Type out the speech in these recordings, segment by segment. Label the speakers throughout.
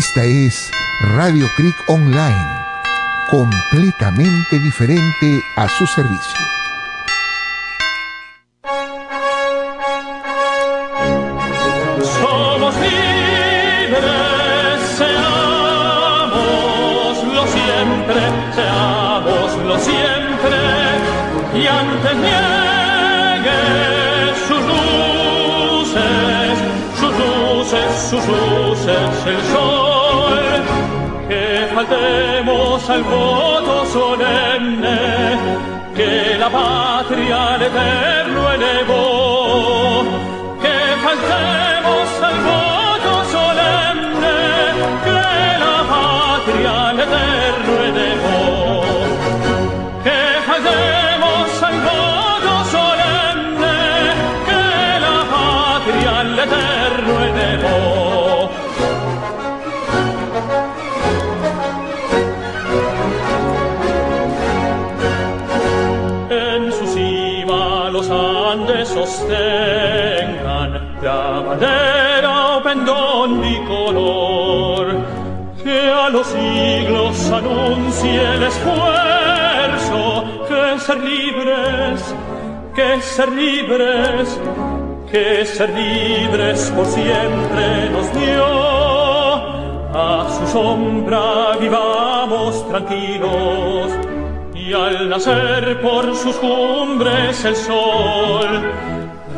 Speaker 1: Esta es Radio Creek Online, completamente diferente a su servicio.
Speaker 2: Somos libres, seámoslo siempre, seámoslo siempre, y antes niegue sus luces, sus luces, que faltemos al voto solemne, que la patria al eterno o pendón bicolor que a los siglos anuncie el esfuerzo que ser libres, que ser libres, que ser libres por siempre nos dio. A su sombra vivamos tranquilos y al nacer por sus cumbres el sol,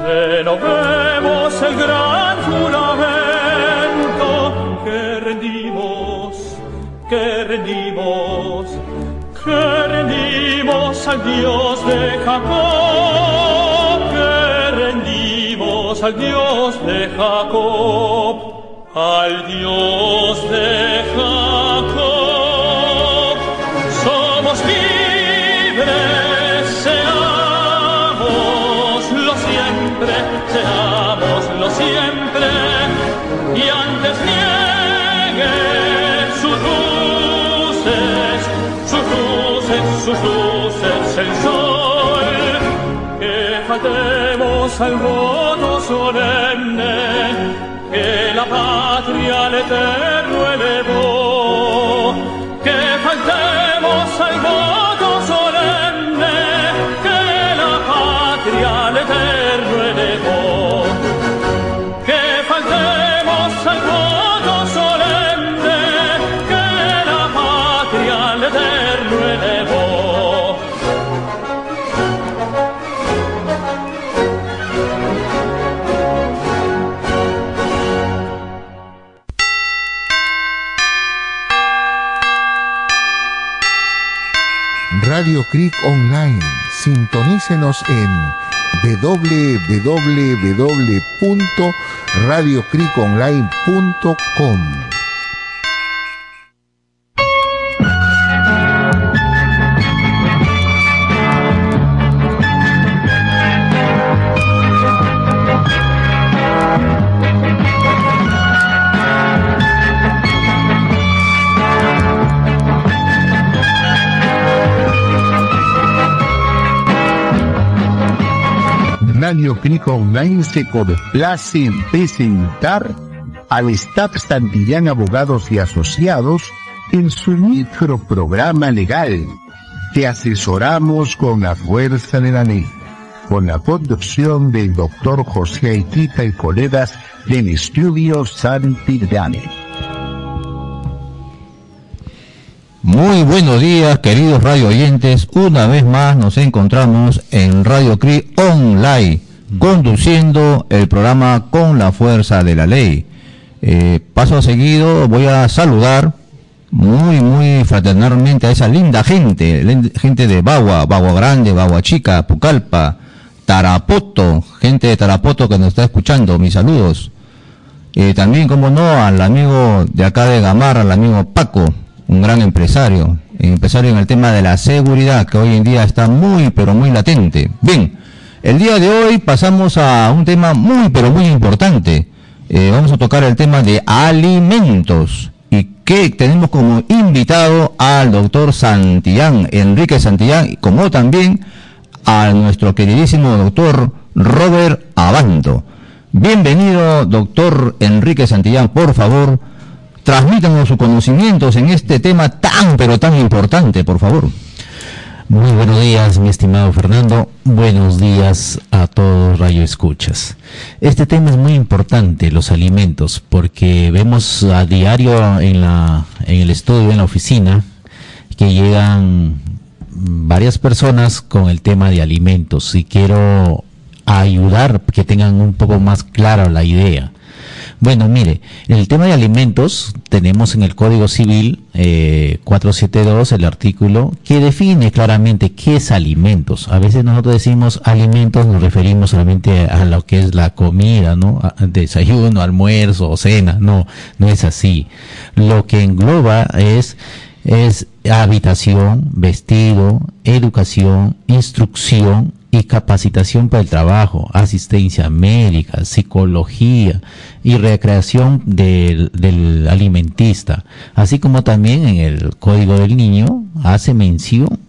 Speaker 2: renovemos el gran juramento al Dios de Jacob, que rendimos al Dios de Jacob, al Dios de Jacob. Somos libres, seámoslo siempre, seámoslo siempre, y antes niegue sus luces, sus luces, sus luces faltemos al voto solemne, que la patria al eterno
Speaker 1: Creek Online. Sintonícenos en www.radiocreekonline.com.
Speaker 3: Radio Cric Online se complace en presentar al staff Santillán Abogados y Asociados en su microprograma legal. Te asesoramos con la fuerza de la ley, con la conducción del doctor José Aitita y colegas del estudio Santillán.
Speaker 4: Muy buenos días, queridos radio oyentes. Una vez más nos encontramos en Radio CRI Online, conduciendo el programa con la fuerza de la ley. Eh, paso a seguido, voy a saludar muy, muy fraternalmente a esa linda gente, gente de Bagua, Bagua Grande, Bagua Chica, Pucallpa, Tarapoto, gente de Tarapoto que nos está escuchando, mis saludos. Eh, también, como no, al amigo de acá de Gamar, al amigo Paco, un gran empresario, empresario en el tema de la seguridad, que hoy en día está muy, pero muy latente. Bien, el día de hoy pasamos a un tema muy, pero muy importante. Eh, vamos a tocar el tema de alimentos. Y que tenemos como invitado al doctor Santillán, Enrique Santillán, como también a nuestro queridísimo doctor Robert Abanto. Bienvenido, doctor Enrique Santillán, por favor, transmítanos sus conocimientos en este tema tan pero tan importante, por favor.
Speaker 5: Muy buenos días, mi estimado Fernando. Buenos días a todos Rayo Escuchas. Este tema es muy importante, los alimentos, porque vemos a diario en la en el estudio, en la oficina, que llegan varias personas con el tema de alimentos y quiero ayudar que tengan un poco más clara la idea. Bueno, mire, el tema de alimentos tenemos en el Código Civil eh, 472 el artículo que define claramente qué es alimentos. A veces nosotros decimos alimentos, nos referimos solamente a lo que es la comida, ¿no? desayuno, almuerzo o cena. No, no es así. Lo que engloba es es habitación, vestido, educación, instrucción y capacitación para el trabajo, asistencia médica, psicología y recreación del, alimentista, así como también en el Código del Niño hace mención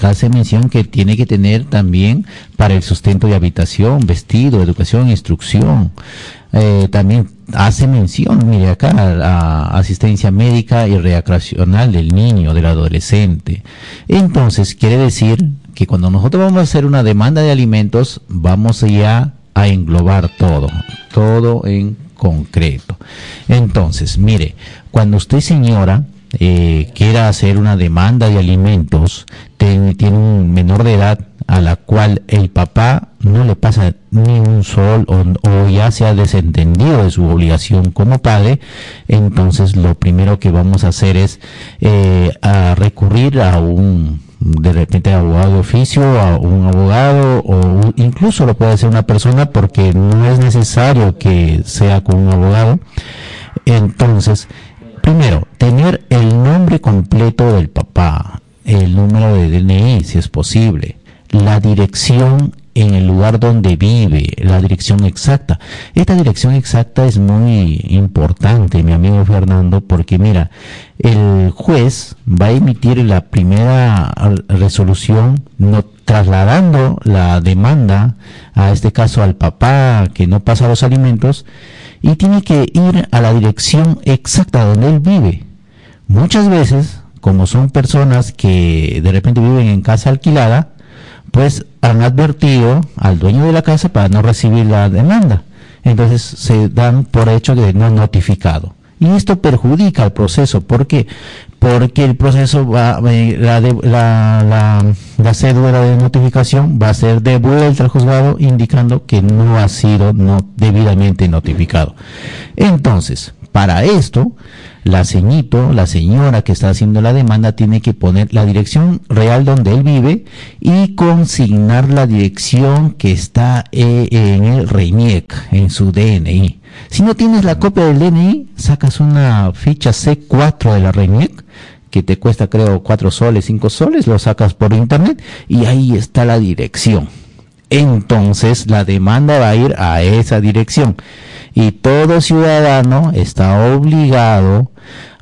Speaker 5: hace mención que tiene que tener también para el sustento de habitación, vestido, educación, instrucción. Eh, también hace mención, mire acá, a asistencia médica y recreacional del niño, del adolescente. Entonces, quiere decir que cuando nosotros vamos a hacer una demanda de alimentos, vamos ya a englobar todo, todo en concreto. Entonces, mire, cuando usted señora eh, quiera hacer una demanda de alimentos, tiene, un menor de edad a la cual el papá no le pasa ni un sol o, o, ya se ha desentendido de su obligación como padre, entonces lo primero que vamos a hacer es eh, a recurrir a un de repente abogado de oficio, a un abogado o incluso lo puede hacer una persona porque no es necesario que sea con un abogado. Entonces, primero, tener el nombre completo del papá, el número de DNI si es posible, la dirección en el lugar donde vive, la dirección exacta. Esta dirección exacta es muy importante, mi amigo Fernando, porque mira, el juez va a emitir la primera resolución no, trasladando la demanda, a este caso al papá que no pasa los alimentos, y tiene que ir a la dirección exacta donde él vive. Muchas veces, como son personas que de repente viven en casa alquilada, pues han advertido al dueño de la casa para no recibir la demanda. Entonces se dan por hecho de no notificado. Y esto perjudica al proceso. ¿Por qué? Porque el proceso va, la, de, la, la, la, cédula de notificación va a ser devuelta al juzgado indicando que no ha sido no, debidamente notificado. Entonces, para esto, la ceñito, la señora que está haciendo la demanda, tiene que poner la dirección real donde él vive y consignar la dirección que está eh, en el RENIEC, en su DNI. Si no tienes la copia del DNI, sacas una ficha C4 de la RENIEC que te cuesta creo 4 soles, 5 soles, lo sacas por internet y ahí está la dirección. Entonces la demanda va a ir a esa dirección y todo ciudadano está obligado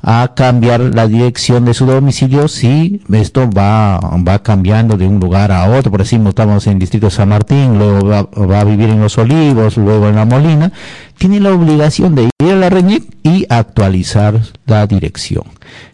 Speaker 5: a cambiar la dirección de su domicilio si esto va, va cambiando de un lugar a otro. Por ejemplo, estamos en el distrito San Martín, luego va, va, a vivir en Los Olivos, luego en La Molina. Tiene la obligación de ir a la RENIEC y actualizar la dirección.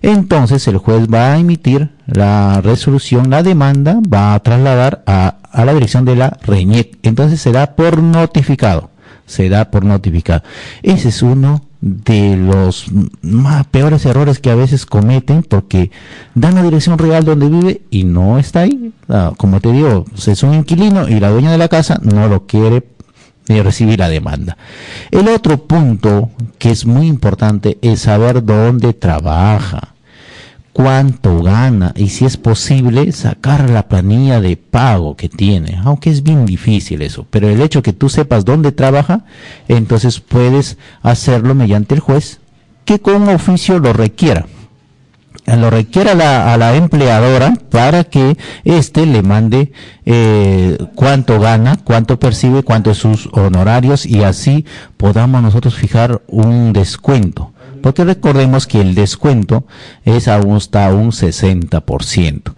Speaker 5: Entonces el juez va a emitir la resolución, la demanda va a trasladar a, a la dirección de la RENIEC. Entonces será por notificado se da por notificado. Ese es uno de los más peores errores que a veces cometen porque dan la dirección real donde vive y no está ahí. Ah, como te digo, es un inquilino y la dueña de la casa no lo quiere recibir la demanda. El otro punto que es muy importante es saber dónde trabaja cuánto gana y si es posible sacar la planilla de pago que tiene, aunque es bien difícil eso, pero el hecho que tú sepas dónde trabaja, entonces puedes hacerlo mediante el juez que con oficio lo requiera. Lo requiera a la, a la empleadora para que éste le mande eh, cuánto gana, cuánto percibe, cuántos sus honorarios y así podamos nosotros fijar un descuento porque recordemos que el descuento es hasta un 60%.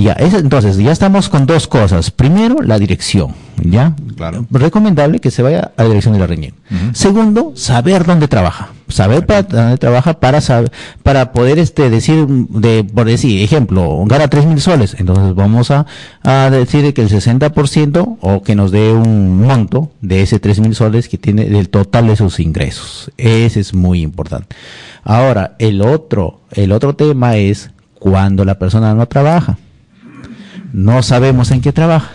Speaker 5: Ya, es, entonces, ya estamos con dos cosas. Primero, la dirección, ¿ya?
Speaker 4: Claro.
Speaker 5: Recomendable que se vaya a la dirección de la reunión. Uh -huh. Segundo, saber dónde trabaja. saber para dónde trabaja para saber, para poder este decir de por decir ejemplo gana tres mil soles entonces vamos a, a decir que el 60% o que nos dé un monto de ese tres mil soles que tiene del total de sus ingresos ese es muy importante ahora el otro el otro tema es cuando la persona no trabaja no sabemos en qué trabaja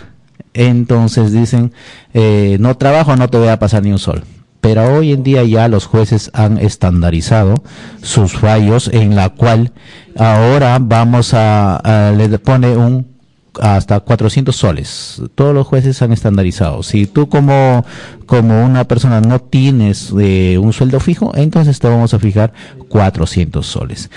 Speaker 5: entonces dicen eh, no trabajo no te voy a pasar ni un sol pero hoy en día ya los jueces han estandarizado sus fallos en la cual ahora vamos a, le pone un hasta 400 soles. Todos los jueces han estandarizado. Si tú como, como una persona no tienes eh, un sueldo fijo, entonces te vamos a fijar 400 soles.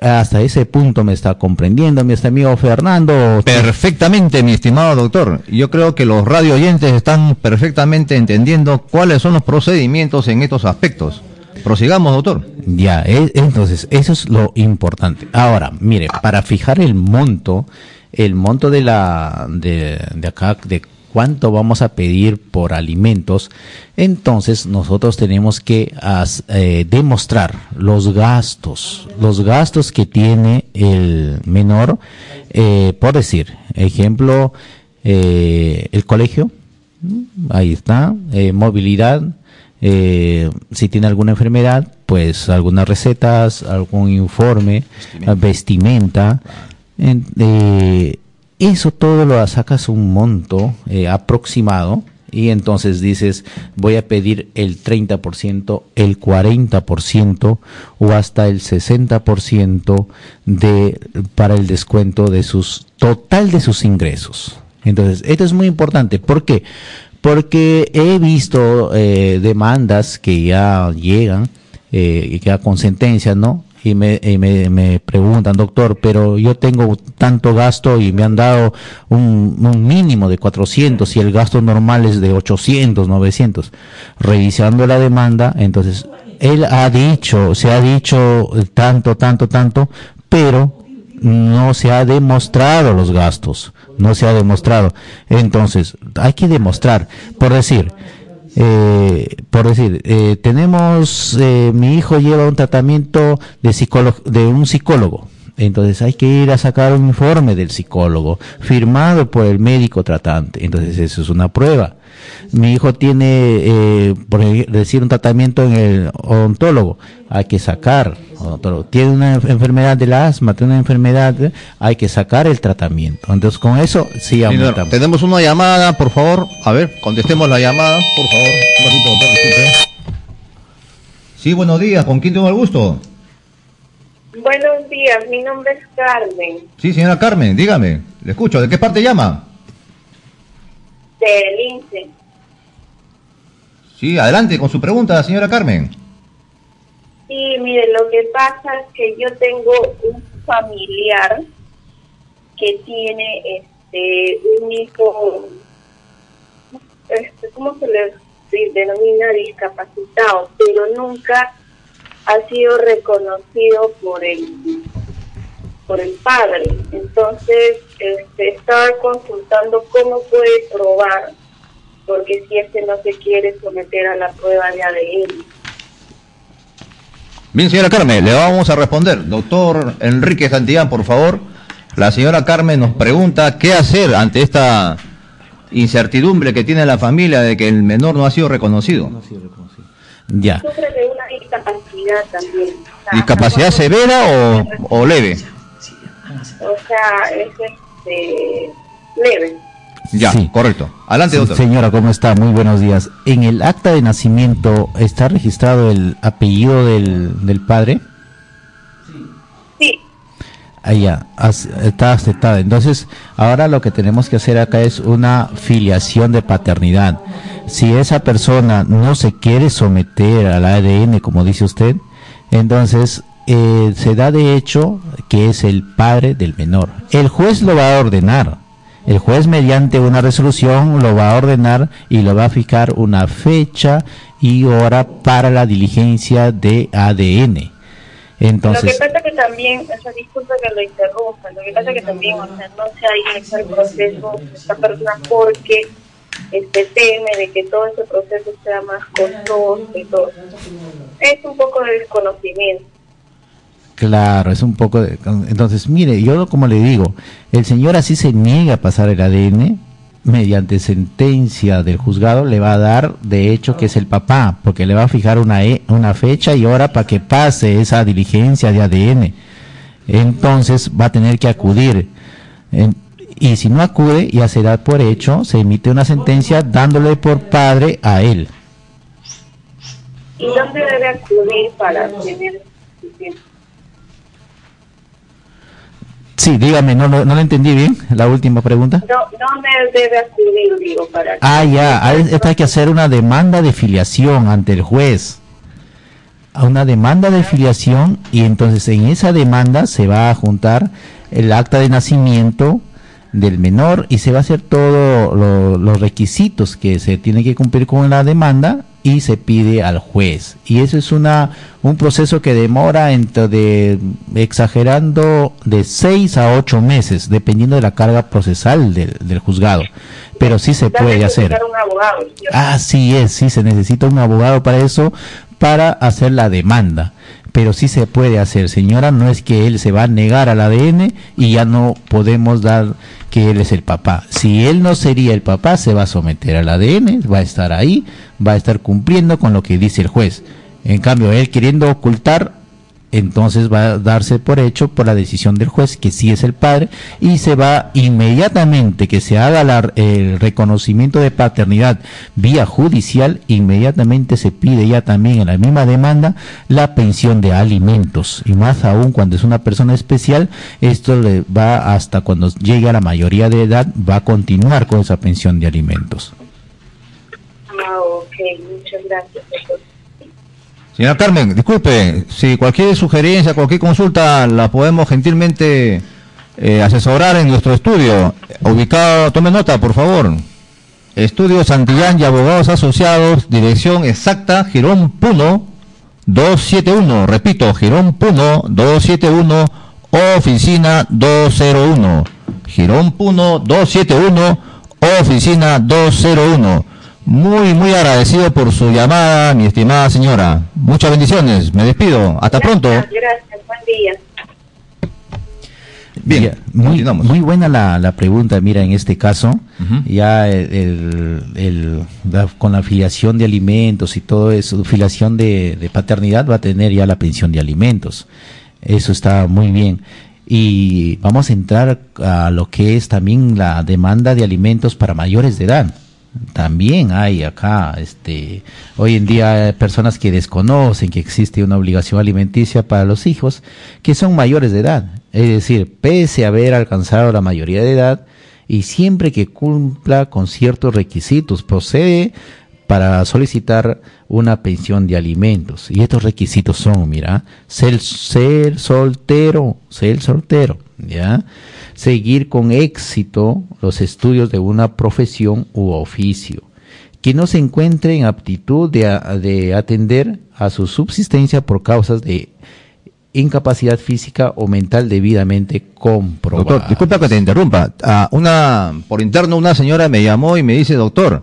Speaker 5: Hasta ese punto me está comprendiendo mi amigo Fernando.
Speaker 4: Perfectamente, mi estimado doctor. Yo creo que los radio oyentes están perfectamente entendiendo cuáles son los procedimientos en estos aspectos. Prosigamos, doctor.
Speaker 5: Ya, e, entonces, eso es lo importante. Ahora, mire, para fijar el monto, el monto de la de, de acá de cuánto vamos a pedir por alimentos, entonces nosotros tenemos que eh, demostrar los gastos, los gastos que tiene el menor, eh, por decir, ejemplo, eh, el colegio, ahí está, movilidad, si tiene alguna enfermedad, pues algunas recetas, algún informe, vestimenta, eh, eso todo lo sacas un monto eh, aproximado y entonces dices voy a pedir el 30%, el 40% o hasta el 60% de para el descuento de sus total de sus ingresos. Entonces, esto es muy importante. ¿Por qué? Porque he visto eh, demandas que ya llegan eh, y ya con sentencias, ¿no? Y me, me, me, preguntan, doctor, pero yo tengo tanto gasto y me han dado un, un, mínimo de 400 y el gasto normal es de 800, 900. Revisando la demanda, entonces, él ha dicho, se ha dicho tanto, tanto, tanto, pero no se ha demostrado los gastos, no se ha demostrado. Entonces, hay que demostrar, por decir, eh, por decir, eh, tenemos, eh, mi hijo lleva un tratamiento de, de un psicólogo. Entonces hay que ir a sacar un informe del psicólogo, firmado por el médico tratante. Entonces eso es una prueba. Mi hijo tiene, eh, por decir, un tratamiento en el odontólogo. Hay que sacar. Tiene una enfermedad del asma, tiene una enfermedad, hay que sacar el tratamiento. Entonces con eso sí
Speaker 4: aumentamos. tenemos una llamada, por favor. A ver, contestemos la llamada, por favor. Un ratito, doctor, Sí, buenos días. ¿Con quién tengo el gusto?
Speaker 6: Buenos días, mi nombre es Carmen.
Speaker 4: Sí, señora Carmen, dígame, le escucho. ¿De qué parte llama?
Speaker 6: De Lince.
Speaker 4: Sí, adelante con su pregunta, señora Carmen.
Speaker 6: Sí, mire, lo que pasa es que yo tengo un familiar que tiene este un hijo, este, ¿cómo se le denomina? Discapacitado, pero nunca ha sido reconocido por el por el padre. Entonces, este, estaba consultando cómo puede probar, porque si este no se quiere someter a la prueba de ADN.
Speaker 4: Bien, señora Carmen, le vamos a responder. Doctor Enrique Santillán, por favor. La señora Carmen nos pregunta qué hacer ante esta incertidumbre que tiene la familia de que el menor no ha sido reconocido. No ha sido reconocido.
Speaker 6: Ya. Sufre de una discapacidad también.
Speaker 4: ¿Discapacidad severa o, leve?
Speaker 6: O sea, es este, leve.
Speaker 4: Ya, correcto. Adelante, doctor.
Speaker 5: Señora, ¿cómo está? Muy buenos días. ¿En el acta de nacimiento está registrado el apellido del, del padre? Allá, está aceptada. Entonces, ahora lo que tenemos que hacer acá es una filiación de paternidad. Si esa persona no se quiere someter al ADN, como dice usted, entonces eh, se da de hecho que es el padre del menor. El juez lo va a ordenar. El juez mediante una resolución lo va a ordenar y lo va a fijar una fecha y hora para la diligencia de ADN. Entonces,
Speaker 6: lo que pasa que también, o sea, disculpa que lo interrumpa, lo que pasa que también, o sea, no se ha hecho el proceso de esta persona porque este teme de que todo ese proceso sea más costoso y todo. Es un poco de desconocimiento.
Speaker 5: Claro, es un poco de... Entonces, mire, yo como le digo, el señor así se niega a pasar el ADN, mediante sentencia del juzgado le va a dar de hecho que es el papá, porque le va a fijar una, e, una fecha y hora para que pase esa diligencia de ADN. Entonces va a tener que acudir. y si no acude, ya se da por hecho, se emite una sentencia dándole por padre a él.
Speaker 6: ¿Y dónde debe acudir para tener
Speaker 5: Sí, dígame, no, no, no, entendí bien la última pregunta.
Speaker 6: No, ¿Dónde debe acudir, digo, para
Speaker 5: Ah, ya, hay que hacer una demanda de filiación ante el juez. A una demanda de filiación y entonces en esa demanda se va a juntar el acta de nacimiento del menor y se va a hacer todos los requisitos que se tiene que cumplir con la demanda y se pide al juez. Y eso es una un proceso que demora entre de exagerando de seis a ocho meses, dependiendo de la carga procesal del, del juzgado. Pero sí se puede hacer.
Speaker 6: Un abogado,
Speaker 5: Así es, sí se necesita un abogado para eso, para hacer la demanda. Pero sí se puede hacer, señora, no es que él se va a negar al ADN y ya no podemos dar que él es el papá. Si él no sería el papá, se va a someter al ADN, va a estar ahí, va a estar cumpliendo con lo que dice el juez. En cambio, él queriendo ocultar, entonces va a darse por hecho por la decisión del juez que sí es el padre y se va inmediatamente que se haga el reconocimiento de paternidad vía judicial, inmediatamente se pide ya también en la misma demanda la pensión de alimentos y más aún cuando es una persona especial, esto le va hasta cuando llegue a la mayoría de edad, va a continuar con esa pensión de alimentos.
Speaker 6: Ah, ok, muchas gracias.
Speaker 4: Señora Carmen, disculpe, si cualquier sugerencia, cualquier consulta la podemos gentilmente eh, asesorar en nuestro estudio. Ubicado, tome nota, por favor. Estudio Santillán y Abogados Asociados, dirección exacta, Girón Puno 271. Repito, Girón Puno 271, oficina 201. Girón Puno 271, oficina 201. Muy, muy agradecido por su llamada, mi estimada señora. Muchas bendiciones. Me despido. Hasta pronto.
Speaker 6: Gracias. Buen día.
Speaker 5: Bien, muy, muy buena la, la, pregunta. Mira, en este caso, ya el, con la afiliación de alimentos y todo eso, filiación de, de paternidad, va a tener ya la pensión de alimentos. Eso está muy bien y vamos a entrar a lo que es también la demanda de alimentos para mayores de edad también hay acá, este, hoy en día personas que desconocen que existe una obligación alimenticia para los hijos que son mayores de edad. Es decir, pese a haber alcanzado la mayoría de edad y siempre que cumpla con ciertos requisitos, procede para solicitar una pensión de alimentos. Y estos requisitos son, mira, ser, ser soltero, ser soltero, ¿ya? Seguir con éxito los estudios de una profesión u oficio, que no se encuentre en aptitud de, atender a su subsistencia por causas de incapacidad física o mental debidamente comprobada.
Speaker 4: Doctor, disculpa que te interrumpa. Ah, una, por interno una señora me llamó y me dice, doctor,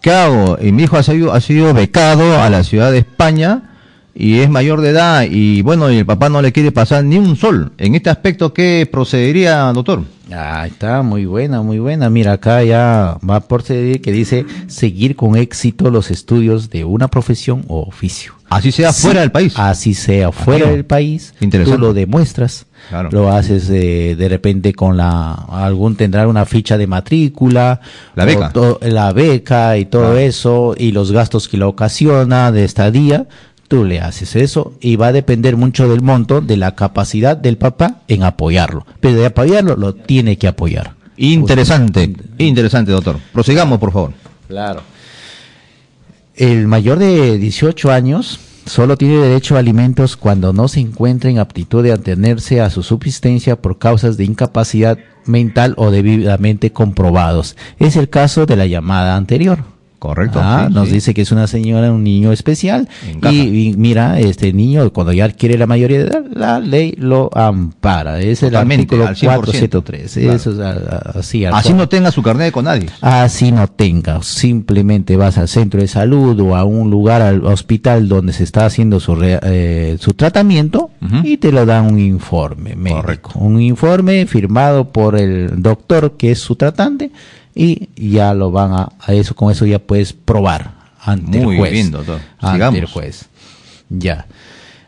Speaker 4: ¿qué hago? Y mi hijo ha sido, ha sido becado a la ciudad de España y es mayor de edad y bueno, y el papá no le quiere pasar ni un sol. En este aspecto, ¿qué procedería, doctor?
Speaker 5: Ah, está muy buena, muy buena. Mira, acá ya va a proceder que dice seguir con éxito los estudios de una profesión o oficio.
Speaker 4: Así sea fuera del país.
Speaker 5: Así sea fuera del país. Tú lo demuestras. Lo haces eh, de repente con la algún tendrá una ficha de matrícula,
Speaker 4: la beca,
Speaker 5: la beca y todo eso y los gastos que la ocasiona de estadía tú le haces eso y va a depender mucho del monto, de la capacidad del papá en apoyarlo. Pero de apoyarlo lo tiene que apoyar.
Speaker 4: Interesante, interesante, doctor. Prosigamos, por favor.
Speaker 5: Claro. El mayor de 18 años solo tiene derecho a alimentos cuando no se encuentra en aptitud de atenerse a su subsistencia por causas de incapacidad mental o debidamente comprobados. Es el caso de la llamada anterior
Speaker 4: Correcto,
Speaker 5: Ah,
Speaker 4: sí,
Speaker 5: nos
Speaker 4: sí.
Speaker 5: dice que es una señora, un niño especial. Y, y mira, este niño, cuando ya adquiere la mayoría de edad, la ley lo ampara. Es
Speaker 4: Totalmente,
Speaker 5: el artículo
Speaker 4: 100%.
Speaker 5: 473.
Speaker 4: Claro.
Speaker 5: Eso es así.
Speaker 4: Así
Speaker 5: cual-
Speaker 4: no tenga su carnet de Conadis.
Speaker 5: Así no tenga, simplemente vas al centro de salud o a un lugar, al hospital donde se está haciendo su, re- eh, su tratamiento y te lo dan un informe médico.
Speaker 4: Correcto.
Speaker 5: Un informe firmado por el doctor que es su tratante y ya lo van a, a eso, con eso ya puedes probar ante
Speaker 4: Muy
Speaker 5: el juez.
Speaker 4: bien, doctor.
Speaker 5: Ante
Speaker 4: Sigamos.
Speaker 5: el juez. Ya.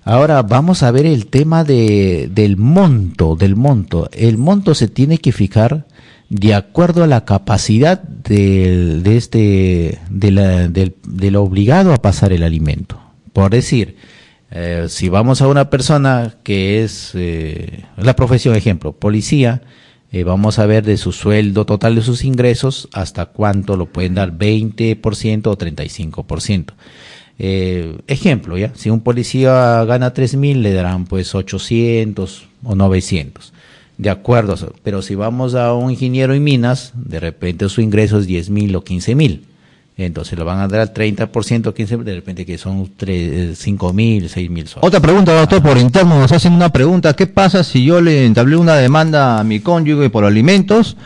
Speaker 5: Ahora vamos a ver el tema de, del monto, del monto. El monto se tiene que fijar de acuerdo a la capacidad del, de este, de la- del, del obligado a pasar el alimento. Por decir, eh, si vamos a una persona que es eh, la profesión, ejemplo, policía, eh, vamos a ver de su sueldo total de sus ingresos hasta cuánto lo pueden dar, 20% o 35%. Eh, ejemplo, ¿ya? Si un policía gana 3 mil, le darán pues 800 o 900. De acuerdo, pero si vamos a un ingeniero en minas, de repente su ingreso es 10 mil o 15 mil. Entonces lo van a dar al 30% o 15 de repente que son 5 mil, 6 mil soles.
Speaker 4: Otra pregunta, doctor, por interno nos hacen una pregunta. ¿Qué pasa si yo le entablé una demanda a mi cónyuge por alimentos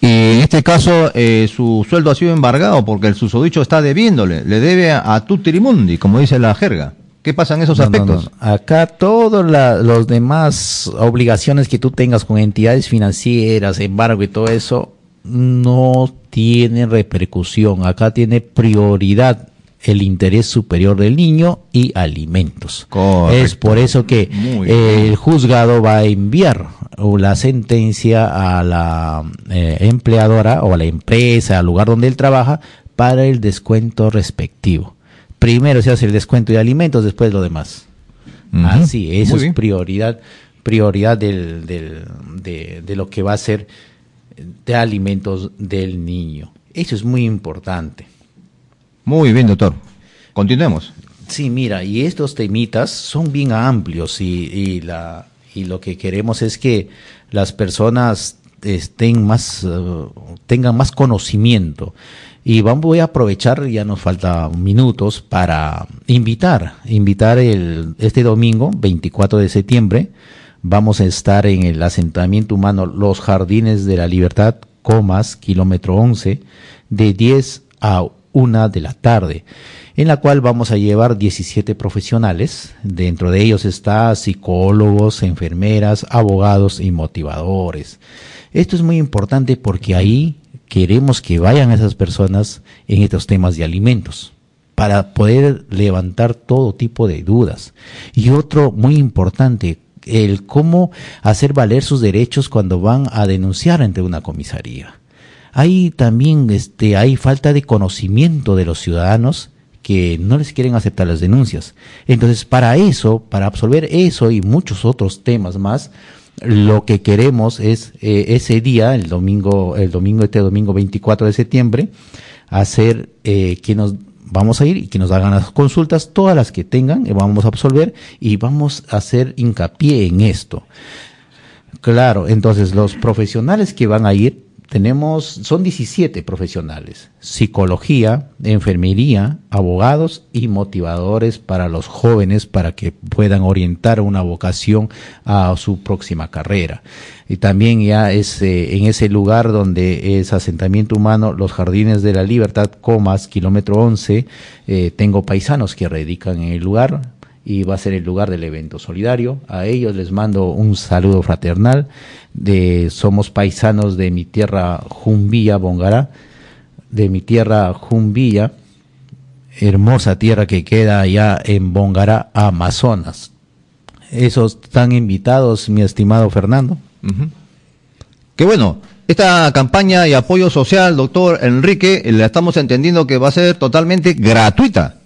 Speaker 4: y en este caso eh, su sueldo ha sido embargado porque el susodicho está debiéndole? Le debe a, a tutirimundi, como dice la jerga. ¿Qué pasa en esos
Speaker 5: No,
Speaker 4: aspectos?
Speaker 5: no. Acá todas los demás obligaciones que tú tengas con entidades financieras, embargo y todo eso, no tiene repercusión. Acá tiene prioridad el interés superior del niño y alimentos.
Speaker 4: Correcto.
Speaker 5: Es por eso que el juzgado va a enviar la sentencia a la eh, empleadora o a la empresa, al lugar donde él trabaja, para el descuento respectivo. Primero se hace el descuento de alimentos, después lo demás. Así, eso
Speaker 4: Muy
Speaker 5: es
Speaker 4: bien.
Speaker 5: prioridad, prioridad del, del- de, de lo que va a ser de alimentos del niño. Eso es muy importante.
Speaker 4: Muy bien, doctor. Continuemos.
Speaker 5: Sí, mira, y estos temitas son bien amplios y, y la, y lo que queremos es que las personas estén más, eh, tengan más conocimiento. Y vamos, voy a aprovechar, ya nos faltan minutos, para invitar, invitar el, este domingo, 24 de septiembre, vamos a estar en el asentamiento humano Los Jardines de la Libertad, Comas, kilómetro 11, de 10 a 1 de la tarde, en la cual vamos a llevar 17 profesionales. Dentro de ellos está psicólogos, enfermeras, abogados y motivadores. Esto es muy importante porque ahí queremos que vayan esas personas en estos temas de alimentos para poder levantar todo tipo de dudas. Y otro muy importante, el cómo hacer valer sus derechos cuando van a denunciar ante una comisaría. Hay también este hay falta de conocimiento de los ciudadanos que no les quieren aceptar las denuncias. Entonces, para eso, para absolver eso y muchos otros temas más, lo que queremos es eh, ese día, el domingo, el domingo, este domingo 24 de septiembre, hacer eh, que nos vamos a ir y que nos hagan las consultas, todas las que tengan, eh, vamos a absolver y vamos a hacer hincapié en esto. Claro, entonces los profesionales que van a ir, tenemos, son 17 profesionales, psicología, enfermería, abogados y motivadores para los jóvenes para que puedan orientar una vocación a su próxima carrera. Y también ya es eh, en ese lugar donde es asentamiento humano, los jardines de la libertad, comas, kilómetro 11, eh, tengo paisanos que radican en el lugar, y va a ser el lugar del evento solidario. A ellos les mando un saludo fraternal. De, somos paisanos de mi tierra Jumbilla, Bongará, de mi tierra Jumbilla, hermosa tierra que queda allá en Bongará, Amazonas. Esos están invitados, mi estimado Fernando.
Speaker 4: Ujú. Qué bueno. Esta campaña y apoyo social, doctor Enrique, la estamos entendiendo que va a ser totalmente gratuita.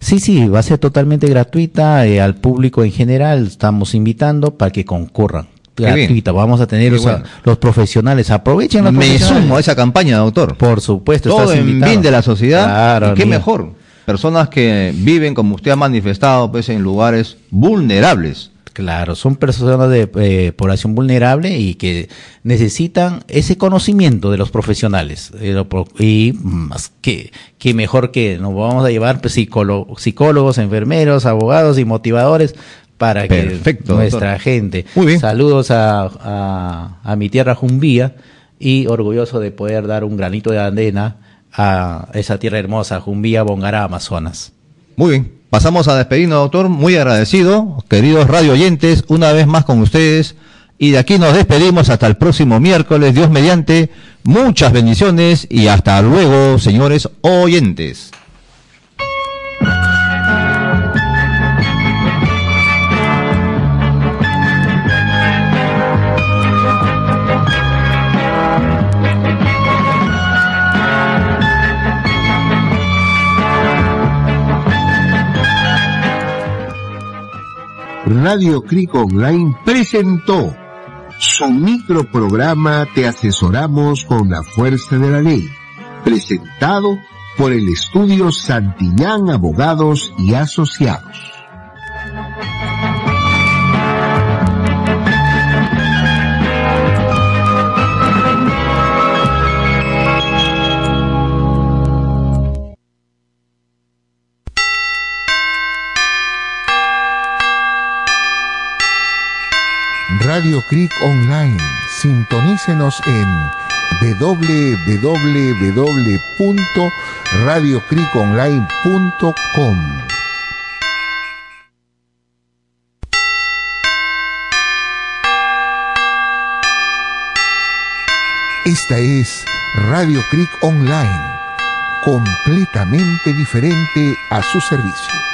Speaker 5: Sí, sí, va a ser totalmente gratuita eh, al público en general. Estamos invitando para que concurran.
Speaker 4: Qué bien.
Speaker 5: Gratuita. Vamos a tener los,
Speaker 4: bueno.
Speaker 5: los profesionales. Aprovechen los
Speaker 4: Me
Speaker 5: profesionales.
Speaker 4: sumo a esa campaña, doctor.
Speaker 5: Por supuesto,
Speaker 4: Todo
Speaker 5: estás
Speaker 4: en
Speaker 5: invitado.
Speaker 4: bien de la sociedad.
Speaker 5: Claro,
Speaker 4: y qué mejor. Personas que viven, como usted ha manifestado, pues en lugares vulnerables.
Speaker 5: Claro, son personas de eh, población vulnerable y que necesitan ese conocimiento de los profesionales. Eh, y más que, que mejor que nos vamos a llevar pues, psicólogos, enfermeros, abogados y motivadores para que nuestra gente. Saludos a, a, mi tierra Jumbía y orgulloso de poder dar un granito de andena a esa tierra hermosa, Jumbía, Bongará, Amazonas.
Speaker 4: Muy bien. Pasamos a despedirnos, doctor. Muy agradecido. Queridos radio oyentes, una vez más con ustedes. Y de aquí nos despedimos hasta el próximo miércoles, Dios mediante. Muchas bendiciones y hasta luego, señores oyentes.
Speaker 1: Radio Cric Online presentó su microprograma Te asesoramos con la fuerza de la ley, presentado por el estudio Santillán Abogados y Asociados. Radio Creek Online. Sintonícenos en www.radiocriconline.com. Esta es Radio Creek Online, completamente diferente a su servicio.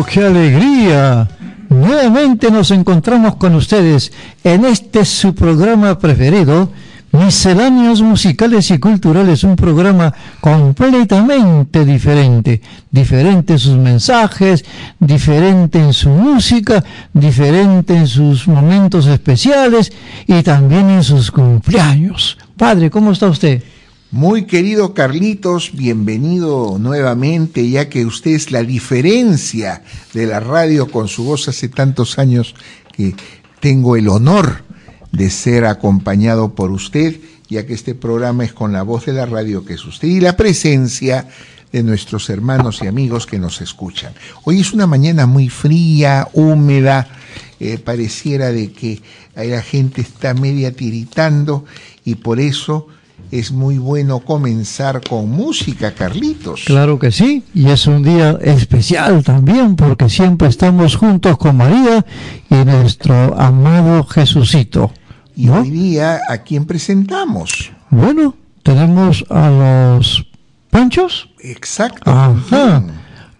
Speaker 7: ¡Oh, qué alegría! Nuevamente nos encontramos con ustedes en este su programa preferido, Misceláneos Musicales y Culturales, un programa completamente diferente, diferente en sus mensajes, diferente en su música, diferente en sus momentos especiales y también en sus cumpleaños. Padre, ¿cómo está usted?
Speaker 1: Muy querido Carlitos, bienvenido nuevamente, ya que usted es la diferencia de la radio con su voz hace tantos años que tengo el honor de ser acompañado por usted, ya que este programa es con la voz de la radio que es usted y la presencia de nuestros hermanos y amigos que nos escuchan. Hoy es una mañana muy fría, húmeda, eh, pareciera de que la gente está media tiritando y por eso es muy bueno comenzar con música, Carlitos.
Speaker 7: Claro que sí, y es un día especial también porque siempre estamos juntos con María y nuestro amado Jesucito.
Speaker 1: Y hoy día, ¿a quién presentamos?
Speaker 7: Bueno, tenemos a los Panchos.
Speaker 1: Exacto.
Speaker 7: Ajá.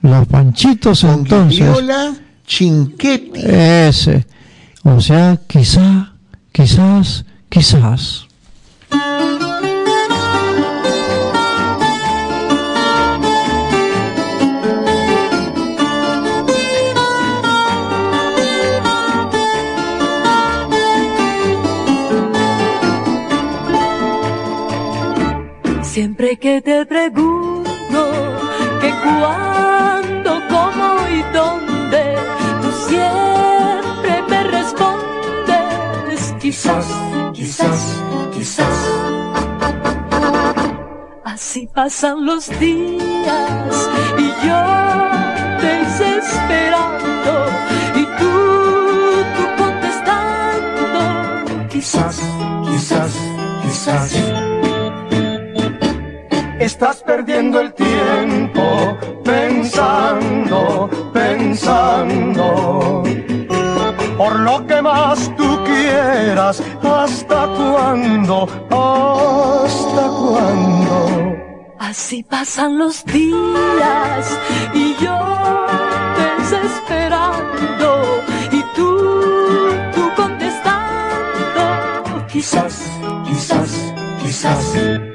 Speaker 7: Los Panchitos
Speaker 1: con
Speaker 7: entonces.
Speaker 1: Chinquetti.
Speaker 7: Ese. O sea, quizá, quizás, quizás.
Speaker 8: Siempre que te pregunto que cuándo, cómo y dónde, tú siempre me respondes, quizás, quizás, quizás. Así pasan los días y yo desesperando y tú, tú contestando, quizás, quizás, quizás.
Speaker 9: Estás perdiendo el tiempo pensando, pensando. Por lo que más tú quieras, ¿hasta cuándo? ¿Hasta cuándo?
Speaker 8: Así pasan los días y yo desesperando y tú, tú contestando, quizás, quizás, quizás.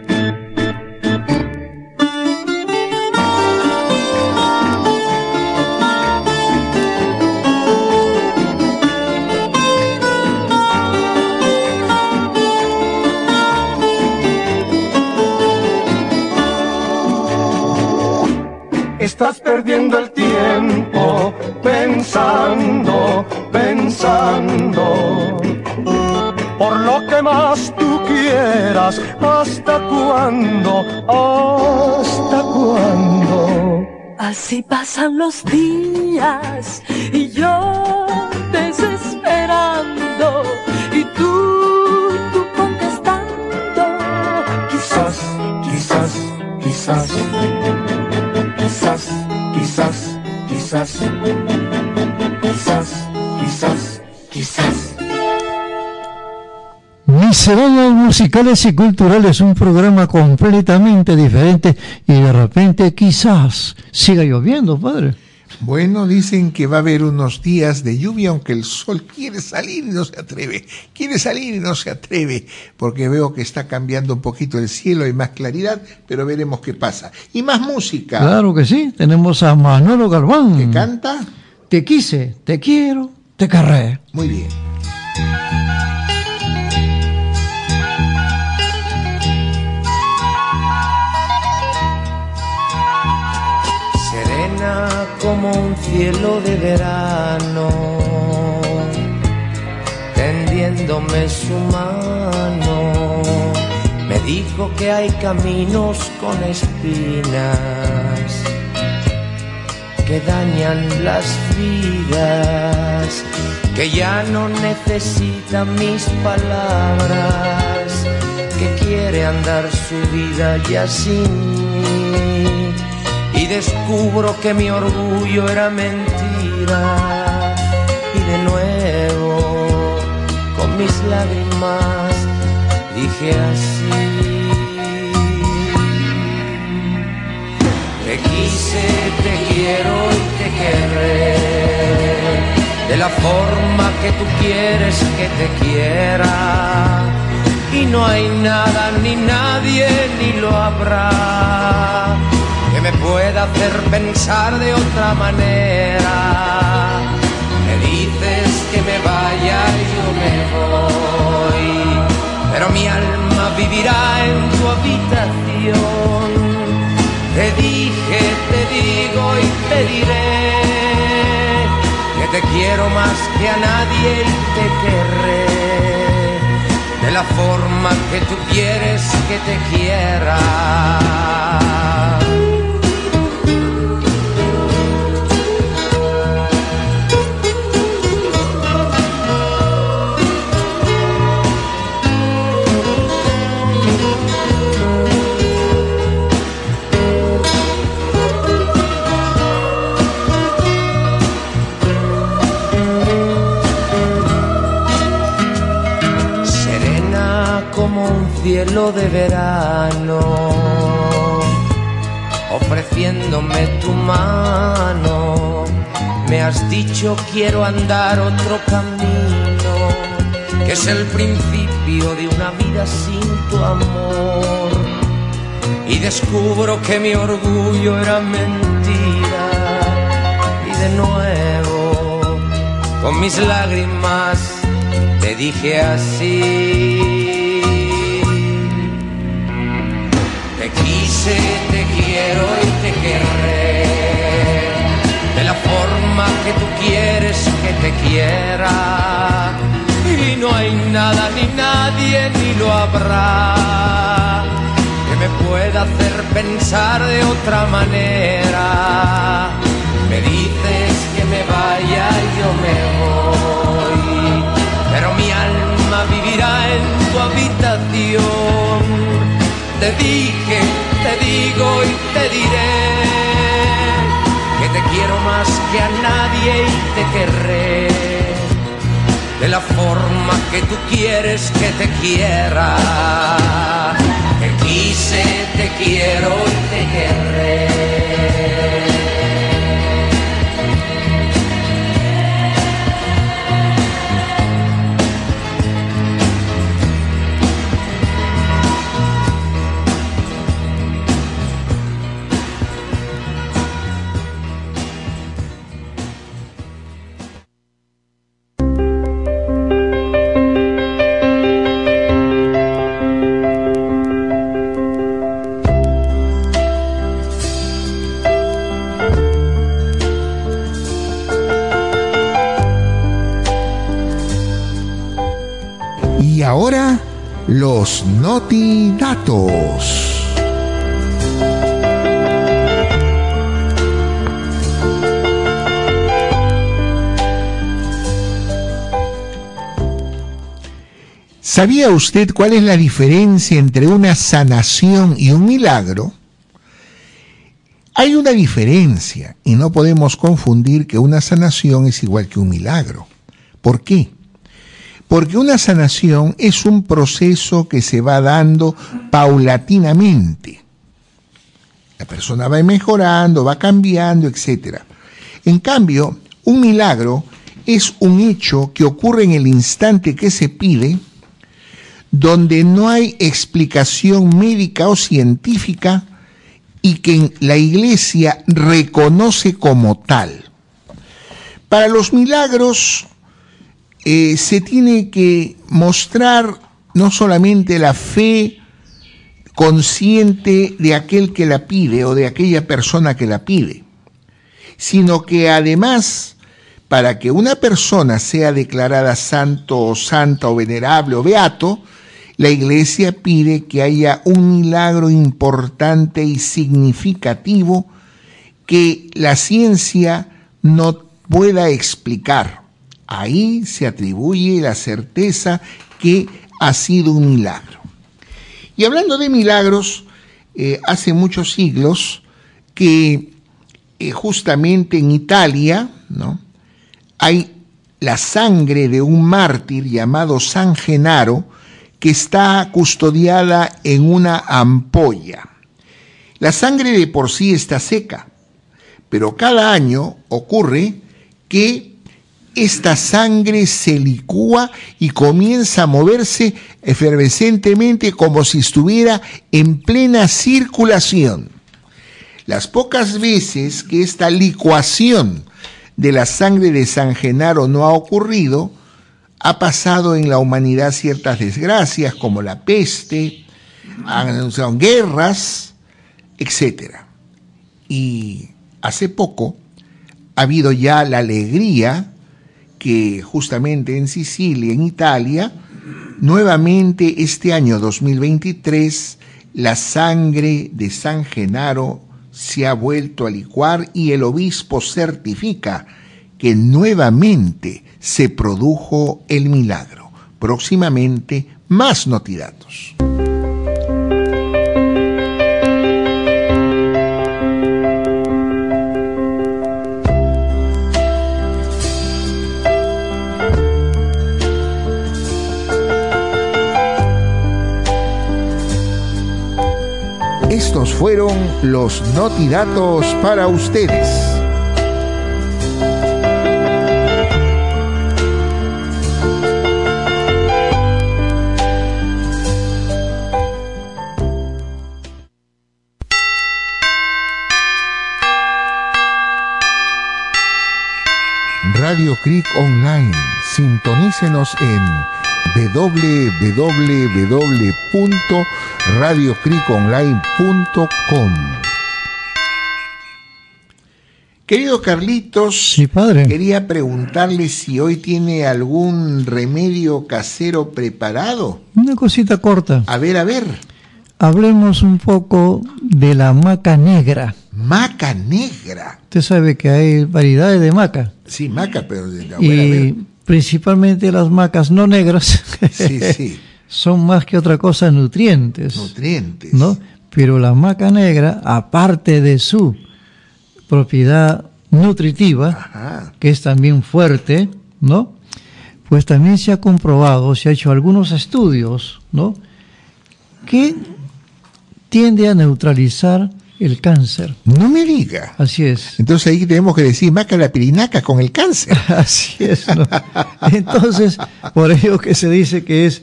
Speaker 9: Estás perdiendo el tiempo pensando, pensando. Por lo que más tú quieras, ¿hasta cuándo? ¿Hasta cuándo?
Speaker 8: Así pasan los días y yo desesperando y tú, tú contestando,
Speaker 9: Quizás, quizás, quizás. Quizás, quizás, quizás. Quizás, quizás, quizás.
Speaker 7: Misceláneas musicales y culturales, un programa completamente diferente y de repente quizás siga lloviendo, padre.
Speaker 1: Bueno, dicen que va a haber unos días de lluvia, aunque el sol quiere salir y no se atreve. Quiere salir y no se atreve, porque veo que está cambiando un poquito el cielo, hay más claridad, pero veremos qué pasa. Y más música.
Speaker 7: Claro que sí, tenemos a Manolo Galván.
Speaker 1: ¿Que canta?
Speaker 7: Te quise, te quiero, te querré.
Speaker 1: Muy bien.
Speaker 10: Como un cielo de verano, tendiéndome su mano. Me dijo que hay caminos con espinas que dañan las vidas, que ya no necesita mis palabras, que quiere andar su vida ya sin mí y descubro que mi orgullo era mentira. Y de nuevo con mis lágrimas dije así. Te quise, te quiero y te querré. De la forma que tú quieres que te quiera. Y no hay nada ni nadie ni lo habrá me pueda hacer pensar de otra manera. Me dices que me vaya y yo me voy, pero mi alma vivirá en tu habitación. Te dije, te digo y te diré que te quiero más que a nadie y te querré de la forma que tú quieres que te quiera. Cielo de verano, ofreciéndome tu mano. Me has dicho quiero andar otro camino, que es el principio de una vida sin tu amor. Y descubro que mi orgullo era mentira. Y de nuevo, con mis lágrimas, te dije así. te quiero y te querré. De la forma que tú quieres que te quiera. Y no hay nada ni nadie ni lo habrá que me pueda hacer pensar de otra manera. Me dices que me vaya, yo me voy, pero mi alma vivirá en tu habitación te dije, te digo y te diré que te quiero más que a nadie y te querré de la forma que tú quieres que te quiera. Te quise, te quiero y te querré.
Speaker 1: ¿Sabía usted cuál es la diferencia entre una sanación y un milagro? Hay una diferencia y no podemos confundir que una sanación es igual que un milagro. ¿Por qué? Porque una sanación es un proceso que se va dando paulatinamente. La persona va mejorando, va cambiando, etc. En cambio, un milagro es un hecho que ocurre en el instante que se pide, donde no hay explicación médica o científica y que la iglesia reconoce como tal. Para los milagros eh, se tiene que mostrar no solamente la fe consciente de aquel que la pide o de aquella persona que la pide, sino que además, para que una persona sea declarada santo o santa o venerable o beato, la iglesia pide que haya un milagro importante y significativo que la ciencia no pueda explicar. Ahí se atribuye la certeza que ha sido un milagro. Y hablando de milagros, eh, hace muchos siglos que eh, justamente en Italia ¿no? hay la sangre de un mártir llamado San Genaro que está custodiada en una ampolla. La sangre de por sí está seca, pero cada año ocurre que esta sangre se licúa y comienza a moverse efervescentemente como si estuviera en plena circulación. Las pocas veces que esta licuación de la sangre de San Genaro no ha ocurrido, ha pasado en la humanidad ciertas desgracias como la peste, han anunciado guerras, etc. Y hace poco ha habido ya la alegría que justamente en Sicilia, en Italia, nuevamente este año 2023, la sangre de San Genaro se ha vuelto a licuar y el obispo certifica que nuevamente se produjo el milagro. Próximamente, más notidatos. Estos fueron los notidatos para ustedes. Radio Creek Online. Sintonícenos en www.radiocriconline.com. Querido Carlitos,
Speaker 7: Sí, padre.
Speaker 1: quería preguntarle si hoy tiene algún remedio casero preparado.
Speaker 7: Una cosita corta.
Speaker 1: A ver, a ver.
Speaker 7: Hablemos un poco de la maca negra.
Speaker 1: Maca negra.
Speaker 7: Usted sabe que hay variedades de maca.
Speaker 1: Sí, maca, pero de la buena, a ver.
Speaker 7: Y principalmente las macas no negras
Speaker 1: Sí, sí.
Speaker 7: son más que otra cosa nutrientes.
Speaker 1: Nutrientes.
Speaker 7: ¿no? Pero la maca negra, aparte de su propiedad nutritiva,
Speaker 1: Ajá.
Speaker 7: que es también fuerte, ¿no? Pues también se ha comprobado, se ha hecho algunos estudios, ¿no? Que tiende a neutralizar el cáncer.
Speaker 1: No me diga.
Speaker 7: Así es.
Speaker 1: Entonces ahí tenemos que decir maca la pirinaca con el cáncer.
Speaker 7: Así es. ¿no? Entonces, por ello que se dice que es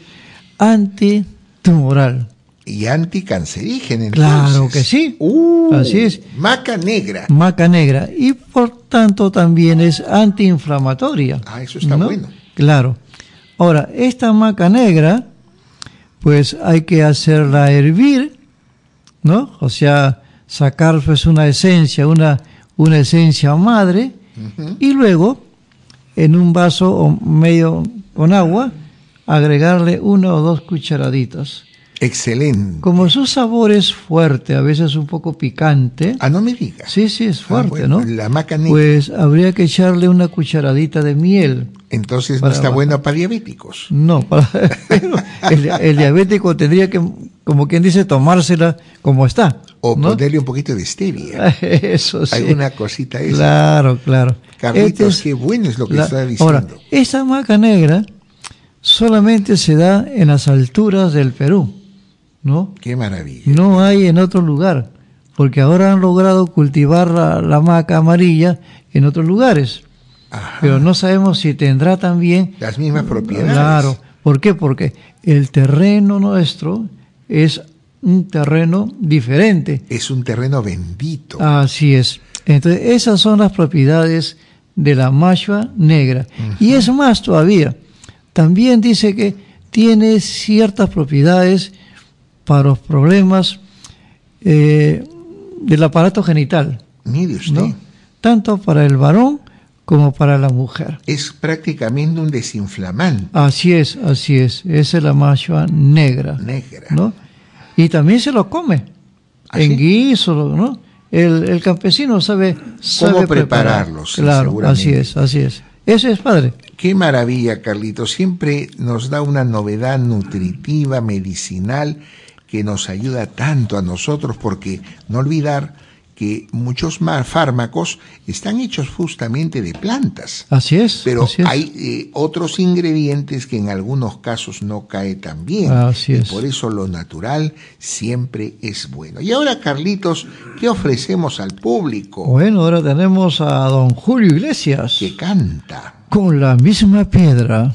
Speaker 7: antitumoral.
Speaker 1: Y anticancerígena. entonces.
Speaker 7: Claro que sí.
Speaker 1: Uh,
Speaker 7: Así es.
Speaker 1: Maca negra.
Speaker 7: Maca negra. Y por tanto también es antiinflamatoria.
Speaker 1: Ah, eso está
Speaker 7: ¿no?
Speaker 1: bueno.
Speaker 7: Claro. Ahora, esta maca negra, pues hay que hacerla hervir, ¿no? O sea, sacar pues una esencia, una, una esencia madre, y luego, en un vaso o medio con agua, agregarle una o dos cucharaditas.
Speaker 1: Excelente.
Speaker 7: Como su sabor es fuerte, a veces un poco picante,
Speaker 1: Ah, no me diga.
Speaker 7: sí, sí, es fuerte,
Speaker 1: bueno,
Speaker 7: ¿no?
Speaker 1: la maca negra.
Speaker 7: Pues habría que echarle una cucharadita de miel.
Speaker 1: Entonces no está
Speaker 7: bajar.
Speaker 1: bueno para diabéticos.
Speaker 7: No, para- el, el diabético tendría que, como quien dice, tomársela como está.
Speaker 1: O
Speaker 7: ¿no?
Speaker 1: ponerle un poquito de stevia.
Speaker 7: Eso sí.
Speaker 1: Alguna cosita esa.
Speaker 7: Claro, claro.
Speaker 1: Carlitos,
Speaker 7: Este es
Speaker 1: qué bueno es lo que
Speaker 7: la-
Speaker 1: está diciendo.
Speaker 7: Ahora, esta maca negra solamente se da en las alturas del Perú, ¿no?
Speaker 1: Qué maravilla.
Speaker 7: No hay en otro lugar, porque ahora han logrado cultivar la, la maca amarilla en otros lugares,
Speaker 1: Ajá.
Speaker 7: pero no sabemos si tendrá también
Speaker 1: Las mismas propiedades.
Speaker 7: Claro. ¿Por qué? Porque el terreno nuestro es un terreno diferente.
Speaker 1: Es un terreno bendito.
Speaker 7: Así es. Entonces, esas son las propiedades de la machua negra. Y es más todavía. También dice que tiene ciertas propiedades para los problemas eh, del aparato genital,
Speaker 1: Mire usted.
Speaker 7: ¿no? Tanto para el varón como para la mujer.
Speaker 1: Es prácticamente un desinflamante.
Speaker 7: Así es, así es. Esa es la machua negra.
Speaker 1: Negra.
Speaker 7: ¿no? Y también se lo come.
Speaker 1: ¿Ah,
Speaker 7: en
Speaker 1: sí?
Speaker 7: guiso, ¿no? El, el campesino sabe, sabe preparar.
Speaker 1: prepararlo, sí,
Speaker 7: claro, así es, así es. Eso es padre.
Speaker 1: Qué maravilla, Carlitos. Siempre nos da una novedad nutritiva, medicinal, que nos ayuda tanto a nosotros, porque no olvidar que muchos más fármacos están hechos justamente de plantas.
Speaker 7: Así es.
Speaker 1: Pero
Speaker 7: así es.
Speaker 1: hay eh, otros ingredientes que en algunos casos no cae tan bien.
Speaker 7: Así
Speaker 1: Y
Speaker 7: es.
Speaker 1: por eso lo natural siempre es bueno. Y ahora, Carlitos, ¿qué ofrecemos al público
Speaker 7: Bueno, ahora tenemos a don Julio Iglesias
Speaker 1: que canta?
Speaker 7: con la misma piedra.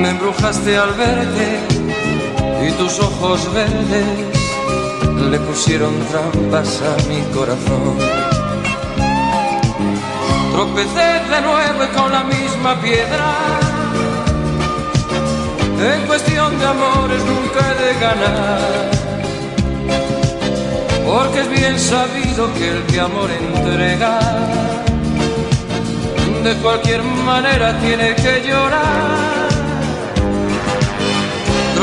Speaker 11: Me embrujaste al verte y tus ojos verdes le pusieron trampas a mi corazón. Tropecé de nuevo con la misma piedra. En cuestión de amores nunca he de ganar. Porque es bien sabido que el que amor entrega, de cualquier manera tiene que llorar.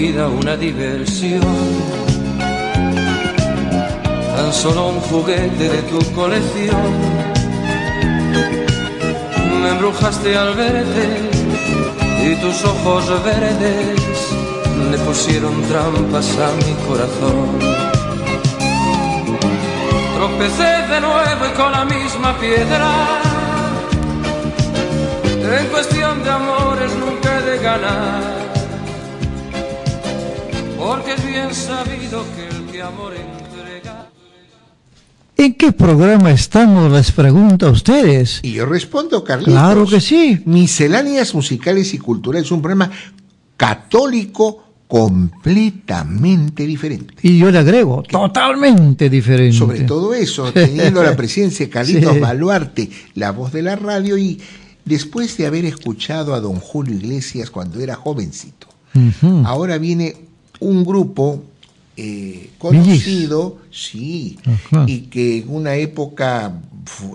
Speaker 11: Vida una diversión, tan solo un juguete de tu colección. Me embrujaste al verte y tus ojos verdes le pusieron trampas a mi corazón. Tropecé de nuevo y con la misma piedra. En cuestión de amores nunca he de ganar. Porque es bien sabido que el que amor entrega.
Speaker 7: ¿En qué programa estamos? Les pregunto a ustedes.
Speaker 1: Y yo respondo, Carlitos.
Speaker 7: Claro que sí.
Speaker 1: Misceláneas musicales y culturales es un programa católico completamente diferente.
Speaker 7: Y yo le agrego, totalmente diferente.
Speaker 1: Sobre todo eso, teniendo la presencia de Carlitos
Speaker 7: Sí.
Speaker 1: Baluarte, la voz de la radio, y después de haber escuchado a don Julio Iglesias cuando era jovencito, ahora viene un grupo eh, conocido, sí,
Speaker 7: Ajá.
Speaker 1: y que en una época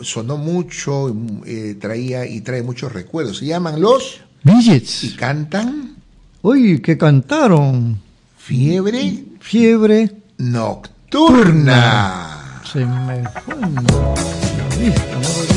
Speaker 1: sonó mucho, eh, traía y trae muchos recuerdos. Se llaman los y
Speaker 7: Midgets.
Speaker 1: cantan
Speaker 7: Uy, que cantaron.
Speaker 1: Fiebre
Speaker 7: Fiebre.
Speaker 1: Nocturna.
Speaker 7: Se me fue la vista, ¿no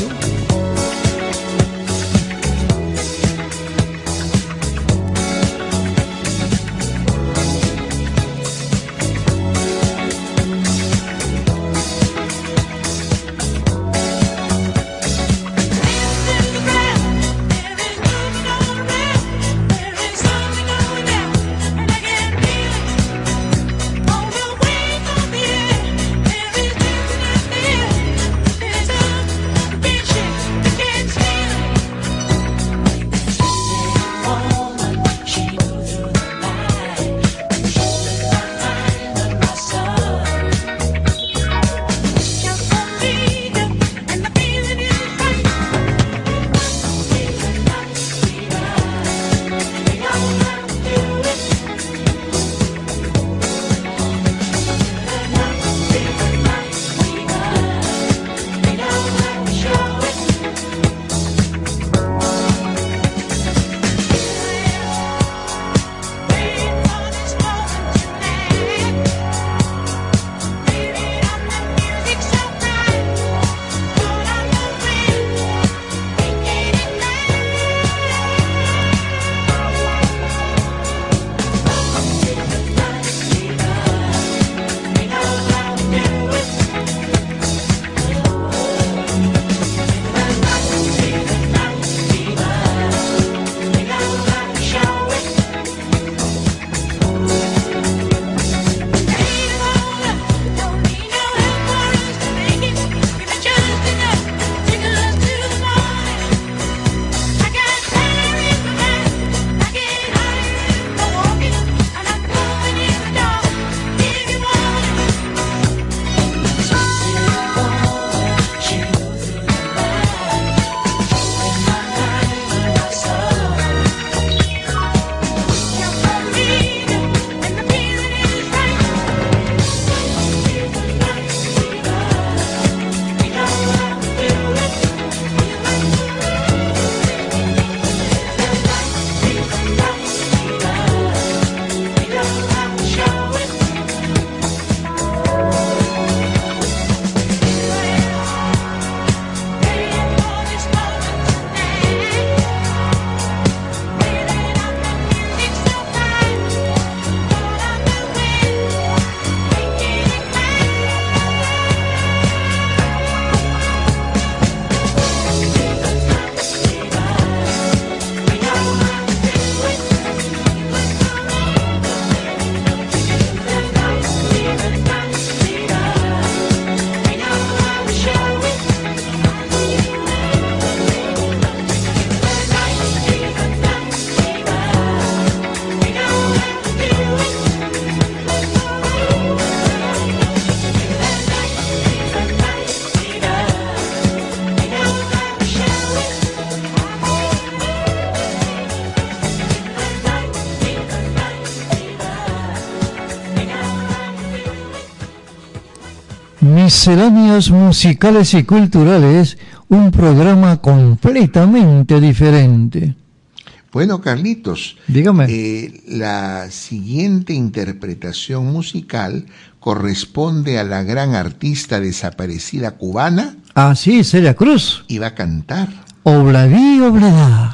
Speaker 12: Misceláneas musicales y culturales, un programa completamente diferente.
Speaker 1: Bueno, Carlitos,
Speaker 12: Dígame.
Speaker 1: eh, la siguiente interpretación musical corresponde a la gran artista desaparecida cubana
Speaker 12: Así, Celia Cruz.
Speaker 1: y va a cantar.
Speaker 12: Obladí, obladá.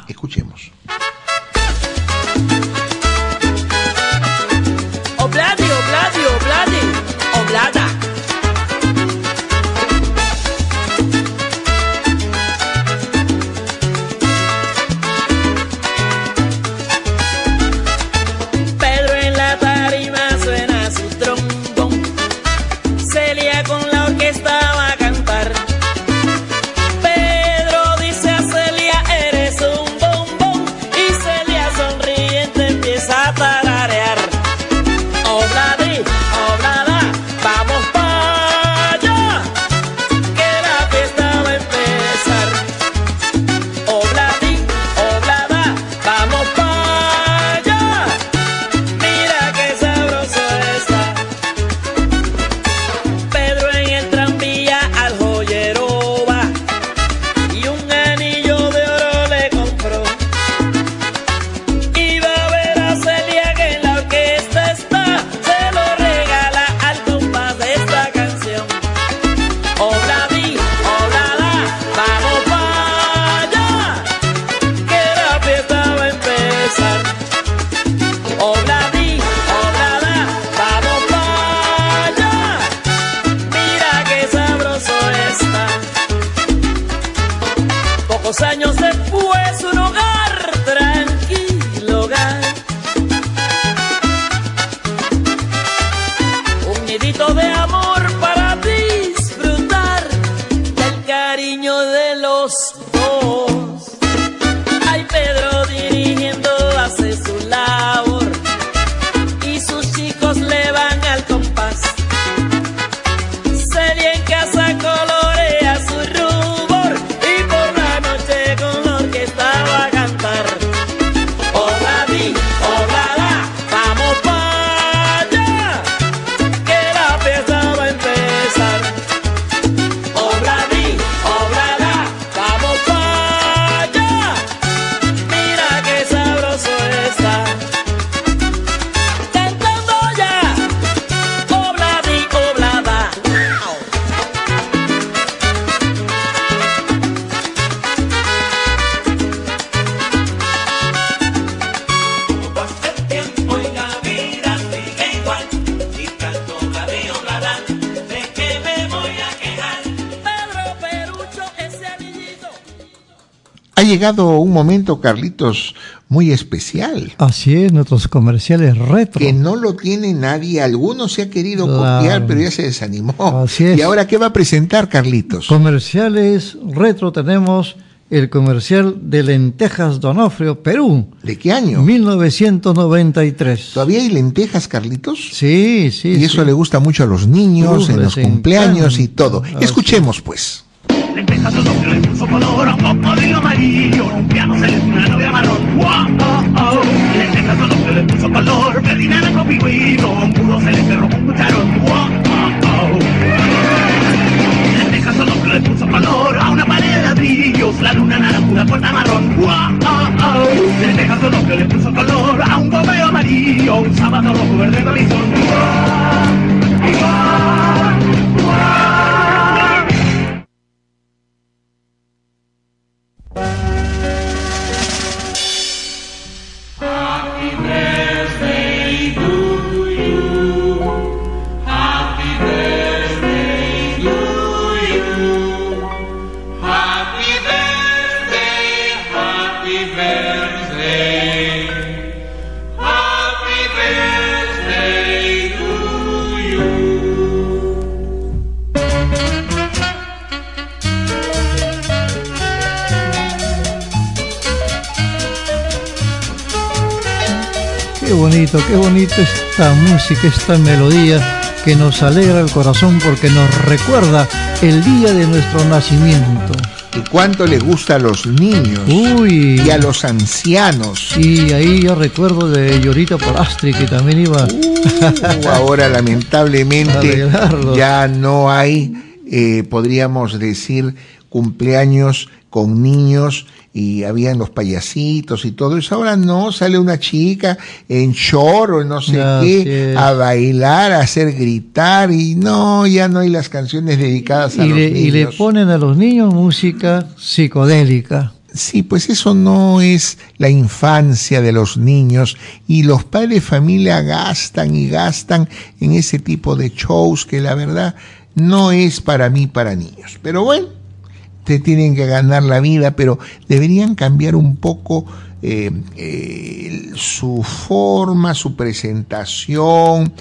Speaker 1: Momento, Carlitos, muy especial.
Speaker 12: Así es, nuestros comerciales retro.
Speaker 1: Que no lo tiene nadie. Alguno se ha querido
Speaker 12: Claro.
Speaker 1: copiar, pero ya se desanimó.
Speaker 12: Así es.
Speaker 1: ¿Y ahora qué va a presentar, Carlitos?
Speaker 12: Comerciales retro tenemos el comercial de Lentejas Donofrio, Perú.
Speaker 1: ¿De qué año?
Speaker 12: 1993.
Speaker 1: ¿Todavía hay lentejas, Carlitos?
Speaker 12: Sí, sí.
Speaker 1: Y eso
Speaker 12: sí.
Speaker 1: le gusta mucho a los niños,
Speaker 12: Uf,
Speaker 1: en los cumpleaños y todo.
Speaker 12: Así
Speaker 1: Escuchemos, pues.
Speaker 13: Color cocodrilo amarillo, un piano celeste, una novia marrón. ¡Wow! Oh, oh. Lentejas de otro le puso color, verde naranja pingüino, un puro celeste rojo un cucharón. ¡Wow! Oh, oh. Lentejas de otro le puso color a una pared de ladrillos, la luna naranja, una puerta marrón. ¡Wow! Oh, oh. Lentejas de otro le puso color a un bomeo amarillo, un sábado rojo, verde horizonte. ¡Wow! ¡Wow!
Speaker 12: Bonito, qué bonito esta música, esta melodía que nos alegra el corazón porque nos recuerda el día de nuestro nacimiento.
Speaker 1: ¿Y cuánto le gusta a los niños?
Speaker 12: Uy.
Speaker 1: Y a los ancianos.
Speaker 12: Y ahí yo recuerdo de Llorita por Astri que también iba
Speaker 1: Uh, ahora lamentablemente ya no hay eh, podríamos decir, cumpleaños con niños y habían los payasitos y todo eso. Ahora no, sale una chica en short o no sé qué, a bailar, a hacer gritar y no, ya no hay las canciones dedicadas a
Speaker 11: Y
Speaker 1: los
Speaker 11: le, y le
Speaker 1: niños.
Speaker 11: ponen a los niños música psicodélica.
Speaker 1: Sí, pues eso no es la infancia de los niños y los padres de familia gastan y gastan en ese tipo de shows que la verdad no es para mí, para niños. Pero bueno, te tienen que ganar la vida, pero deberían cambiar un poco eh, eh, su forma, su presentación,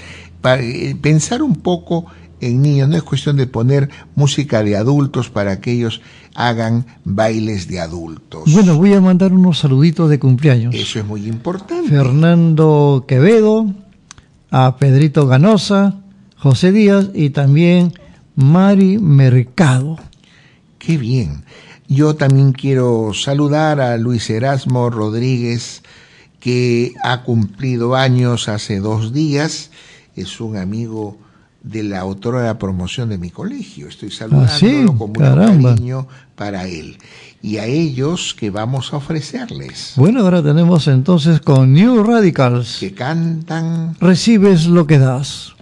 Speaker 1: eh, pensar un poco en niños. No es cuestión de poner música de adultos para que ellos hagan bailes de adultos.
Speaker 11: Bueno, voy a mandar unos saluditos de cumpleaños.
Speaker 1: Eso es muy importante.
Speaker 11: Fernando Quevedo, a Pedrito Ganosa, José Díaz y también Mari Mercado.
Speaker 1: Qué bien. Yo también quiero saludar a Luis Erasmo Rodríguez, que ha cumplido años hace dos días. Es un amigo de la autora de la promoción de mi colegio. Estoy saludándolo
Speaker 11: Ah, sí,
Speaker 1: con mucho cariño para él. Y a ellos que vamos a ofrecerles,
Speaker 11: Bueno, ahora tenemos entonces con New Radicals.
Speaker 1: que cantan
Speaker 11: Recibes lo que das.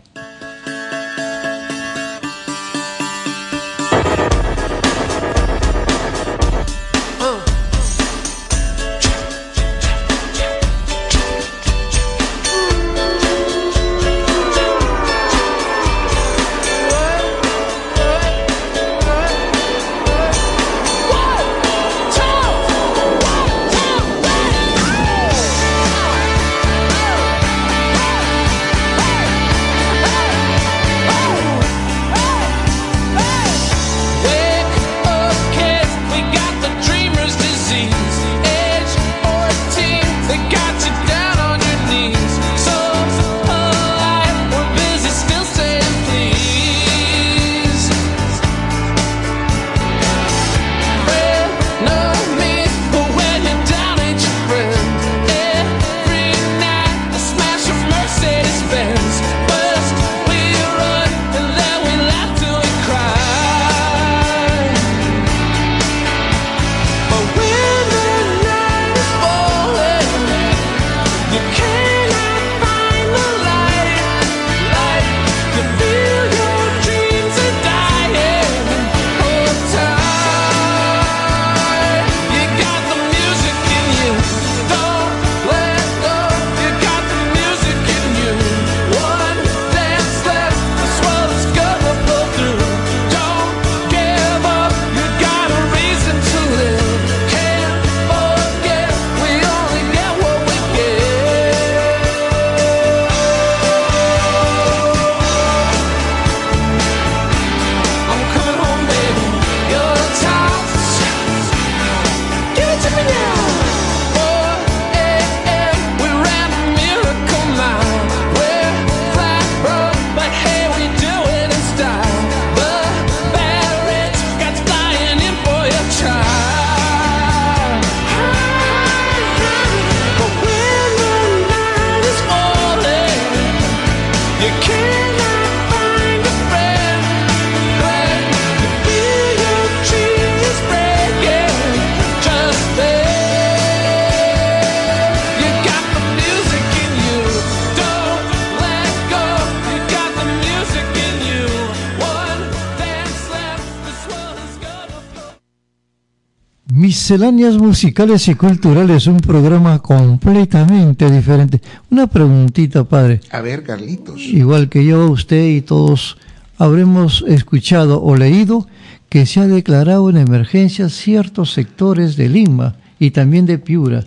Speaker 11: Misceláneas musicales y culturales, un programa completamente diferente. Una preguntita, padre.
Speaker 1: a ver, Carlitos.
Speaker 11: Igual que yo, usted y todos habremos escuchado o leído que se ha declarado en emergencia ciertos sectores de Lima y también de Piura.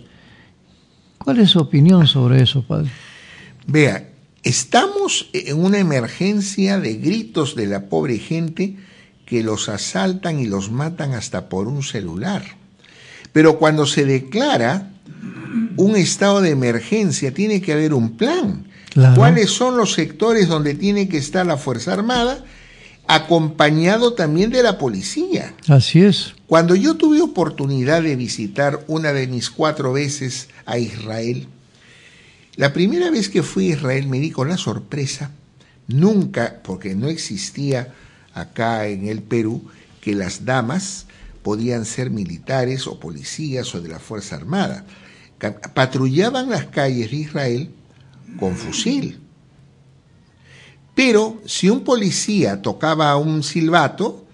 Speaker 11: ¿Cuál es su opinión sobre eso, padre?
Speaker 1: Vea, estamos en una emergencia de gritos de la pobre gente que los asaltan y los matan hasta por un celular. Pero cuando se declara un estado de emergencia, tiene que haber un plan.
Speaker 11: Claro.
Speaker 1: ¿Cuáles son los sectores donde tiene que estar la Fuerza Armada? Acompañado también de la policía.
Speaker 11: Así es.
Speaker 1: Cuando yo tuve oportunidad de visitar una de mis cuatro veces a Israel, la primera vez que fui a Israel me di con la sorpresa, nunca, porque no existía acá en el Perú que las damas podían ser militares o policías o de la Fuerza Armada. Patrullaban las calles de Israel con fusil. Pero si un policía tocaba un silbato,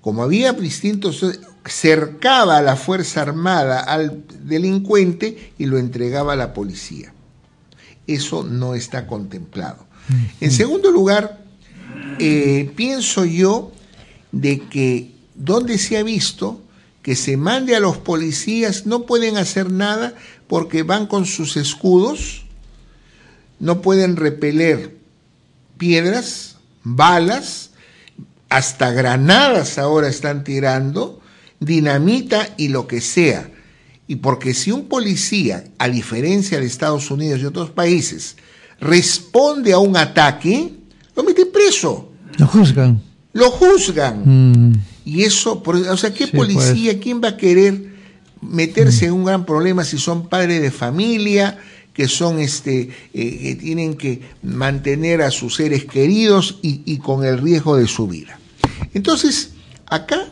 Speaker 1: como había distintos, cercaba a la Fuerza Armada al delincuente y lo entregaba a la policía. Eso no está contemplado. En segundo lugar, eh, pienso yo de que donde se ha visto que se mande a los policías, no pueden hacer nada porque van con sus escudos, no pueden repeler piedras, balas, hasta granadas ahora están tirando, dinamita y lo que sea. Y porque si un policía, a diferencia de Estados Unidos y otros países, responde a un ataque, lo meten preso,
Speaker 7: Lo juzgan.
Speaker 1: lo juzgan.
Speaker 7: Mm,
Speaker 1: Y eso, o sea, ¿qué
Speaker 7: Sí, pues.
Speaker 1: policía, quién va a querer meterse en un gran problema si son padres de familia, que son este, eh, que tienen que mantener a sus seres queridos y, y con el riesgo de su vida? Entonces, acá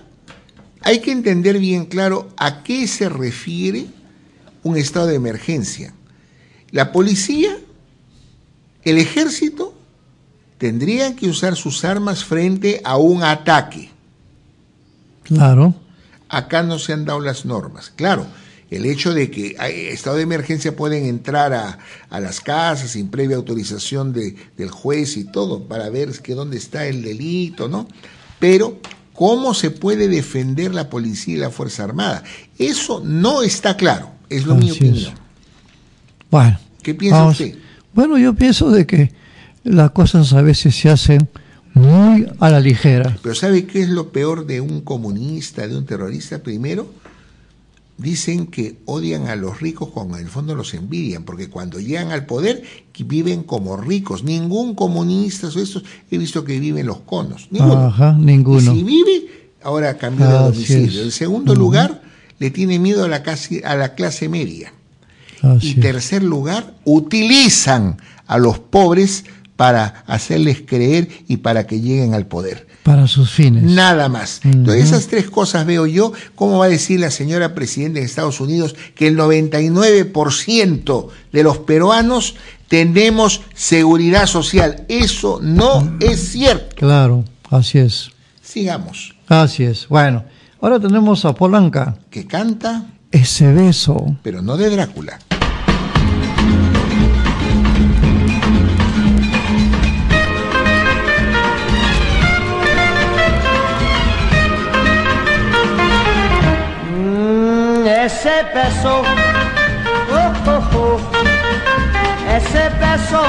Speaker 1: hay que entender bien claro a qué se refiere un estado de emergencia. La policía, el ejército, tendrían que usar sus armas frente a un ataque.
Speaker 7: Claro.
Speaker 1: Acá no se han dado las normas. Claro, el hecho de que hay estado de emergencia pueden entrar a, a las casas sin previa autorización de- del juez y todo para ver que dónde está el delito, ¿no? Pero, ¿cómo se puede defender la policía y la Fuerza Armada? Eso no está claro, es lo mi
Speaker 7: Así es. Bueno.
Speaker 1: ¿Qué piensa
Speaker 7: vamos.
Speaker 1: usted?
Speaker 7: Bueno, yo pienso de que las cosas a veces se hacen muy a la ligera.
Speaker 1: Pero ¿sabe qué es lo peor de un comunista, de un terrorista? Primero, dicen que odian a los ricos cuando en el fondo los envidian, porque cuando llegan al poder viven como ricos. Ningún comunista o estos he visto que viven los conos. Ninguno.
Speaker 7: Ajá, ninguno.
Speaker 1: Y si vive, ahora cambió de domicilio. En segundo lugar, le tiene miedo a la, casi- a la clase media. Y tercer lugar, utilizan a los pobres para hacerles creer y para que lleguen al poder.
Speaker 7: Para sus fines.
Speaker 1: Nada más. Entonces, esas tres cosas veo yo. ¿Cómo va a decir la señora presidenta de Estados Unidos que el 99% de los peruanos tenemos seguridad social? Eso no es cierto.
Speaker 7: Claro, así es.
Speaker 1: Sigamos.
Speaker 7: Así es. Bueno, ahora tenemos a Polanca.
Speaker 1: Que canta,
Speaker 7: Ese beso.
Speaker 1: pero no de Drácula.
Speaker 14: Ese beso, oh, oh, oh, ese beso,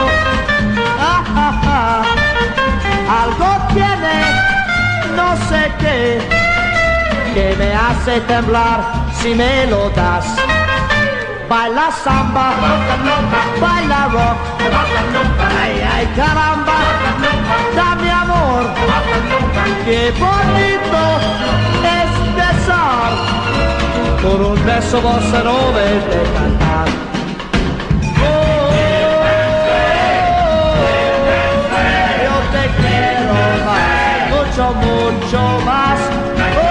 Speaker 14: ah, ah, ah, algo tiene, no sé qué, que me hace temblar si me lo das. Baila samba, baila rock, ay, ay, caramba, dame amor, qué bonito es besar con un beso bossa nova de cantar. Oh, yo te quiero mucho, mucho más. Oh,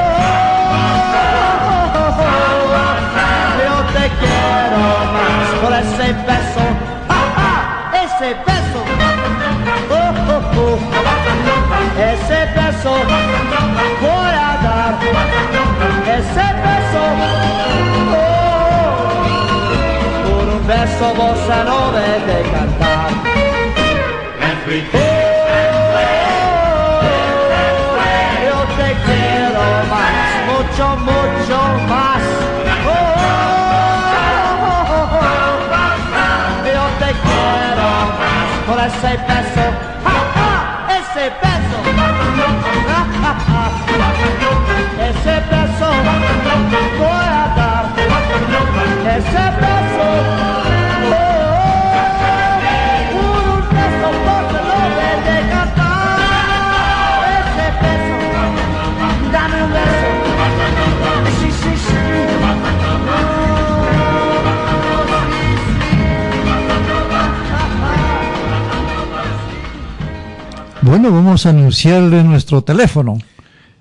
Speaker 14: yo te quiero más por ese beso, ese beso. Oh, oh, oh. Ese beso voy a dar, ese beso, beso bossa nova de cantar. Oh, te quiero más, mucho, mucho más. Oh, te quiero más por ese beso, ¡Ja, ja! ese beso, ¡Ja, ja, ja! ese voy
Speaker 7: Bueno, vamos a anunciarle nuestro teléfono.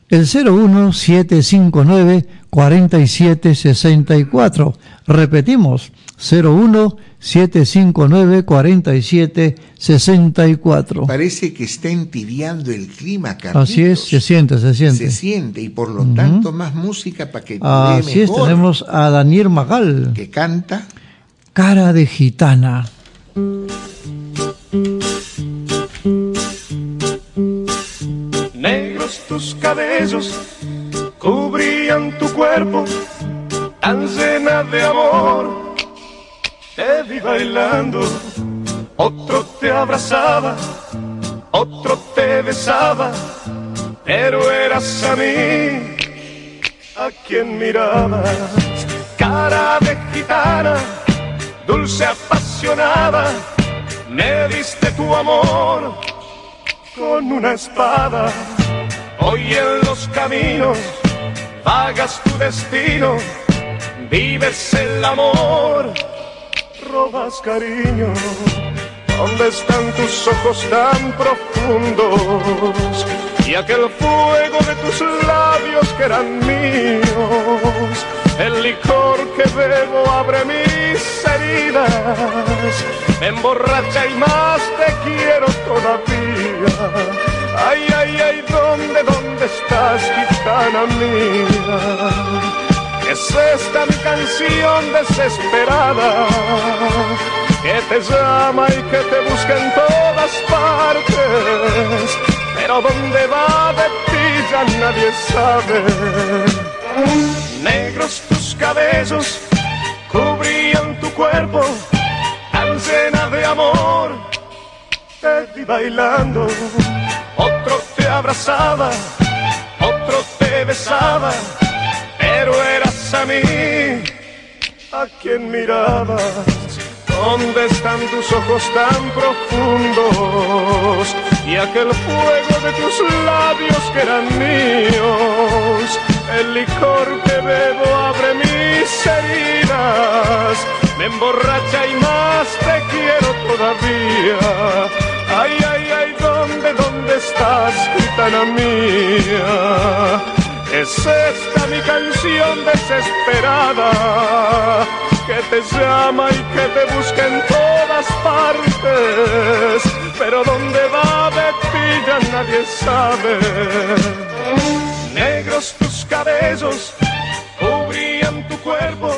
Speaker 7: El 01759 4764. Repetimos, 01759 4764.
Speaker 1: Parece que está entibiando el clima, Carlitos.
Speaker 7: Así es, se siente, se siente.
Speaker 1: Se siente y por lo tanto más música para que
Speaker 7: Así es,
Speaker 1: mejor.
Speaker 7: tenemos a Daniel Magal.
Speaker 1: Que canta.
Speaker 7: Cara de gitana.
Speaker 15: Tus cabellos cubrían tu cuerpo, tan llena de amor. Te vi bailando, otro te abrazaba, otro te besaba, pero eras a mí a quien mirabas. Cara de gitana, dulce apasionada, me diste tu amor con una espada. Hoy en los caminos vagas tu destino, vives el amor, robas cariño. ¿Dónde están tus ojos tan profundos? Y aquel fuego de tus labios que eran míos. El licor que bebo abre mis heridas. Me emborracha y más te quiero todavía. Ay, ay, ay, ¿dónde, dónde estás, gitana mía? Es esta mi canción desesperada que te llama y que te busca en todas partes. Pero dónde va de ti ya nadie sabe. Negros tus cabellos cubrían tu cuerpo, tan llena de amor. Te vi bailando, otro te abrazaba, otro te besaba, pero eras a mí a quien mirabas. ¿Dónde están tus ojos tan profundos? Y aquel fuego de tus labios que eran míos. El licor que bebo abre mis heridas. Me emborracha y más te quiero todavía. Estás, gitana mía? Es esta mi canción desesperada que te llama y que te busca en todas partes, pero dónde va de ti ya nadie sabe. Negros tus cabellos cubrían tu cuerpo,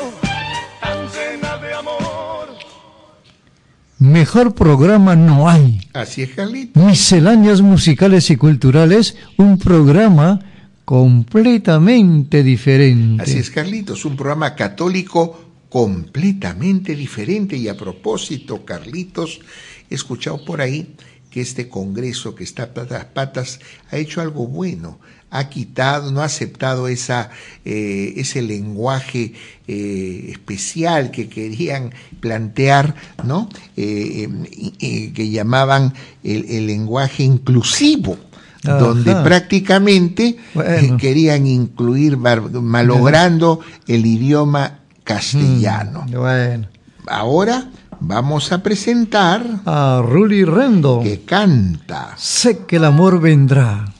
Speaker 7: Mejor programa no hay.
Speaker 1: Así es, Carlito.
Speaker 7: Misceláneas musicales y culturales, un programa completamente diferente.
Speaker 1: Así es, Carlitos, un programa católico completamente diferente. Y a propósito, Carlitos, he escuchado por ahí que este Congreso que está a patas ha hecho algo bueno. Ha quitado, no ha aceptado esa, eh, ese lenguaje eh, especial que querían plantear, ¿no? Eh, que llamaban el, el lenguaje inclusivo
Speaker 7: Ajá.
Speaker 1: donde prácticamente
Speaker 7: Bueno.
Speaker 1: querían incluir, malogrando el idioma castellano.
Speaker 7: Mm, Bueno.
Speaker 1: Ahora vamos a presentar
Speaker 7: a Ruli Rendo,
Speaker 1: que canta.
Speaker 7: Sé que el amor vendrá.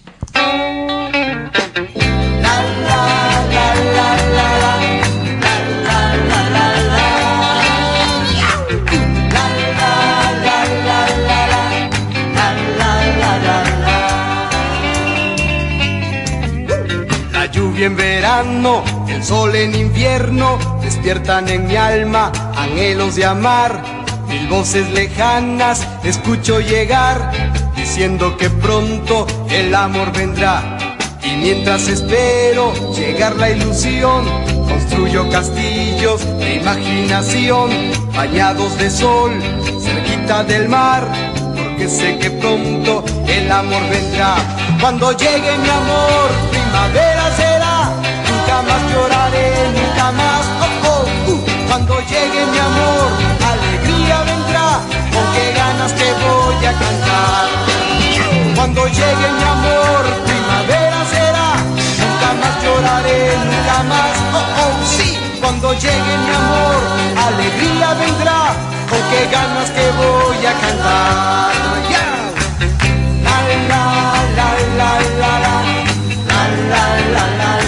Speaker 16: En verano, el sol en invierno, despiertan en mi alma anhelos de amar. Mil voces lejanas escucho llegar, diciendo que pronto el amor vendrá. Y mientras espero llegar la ilusión, construyo castillos de imaginación, bañados de sol, cerquita del mar, porque sé que pronto el amor vendrá. Cuando llegue mi amor, primavera será, más lloraré, nunca más, oh, oh, uh. Cuando llegue mi amor, alegría vendrá, con qué ganas te voy a cantar. Cuando llegue mi amor, primavera será, nunca más lloraré, nunca más, oh, oh, sí. Cuando llegue mi amor, alegría vendrá, con qué ganas te voy a cantar. La, la, la, la. La, la, la, la, la. La,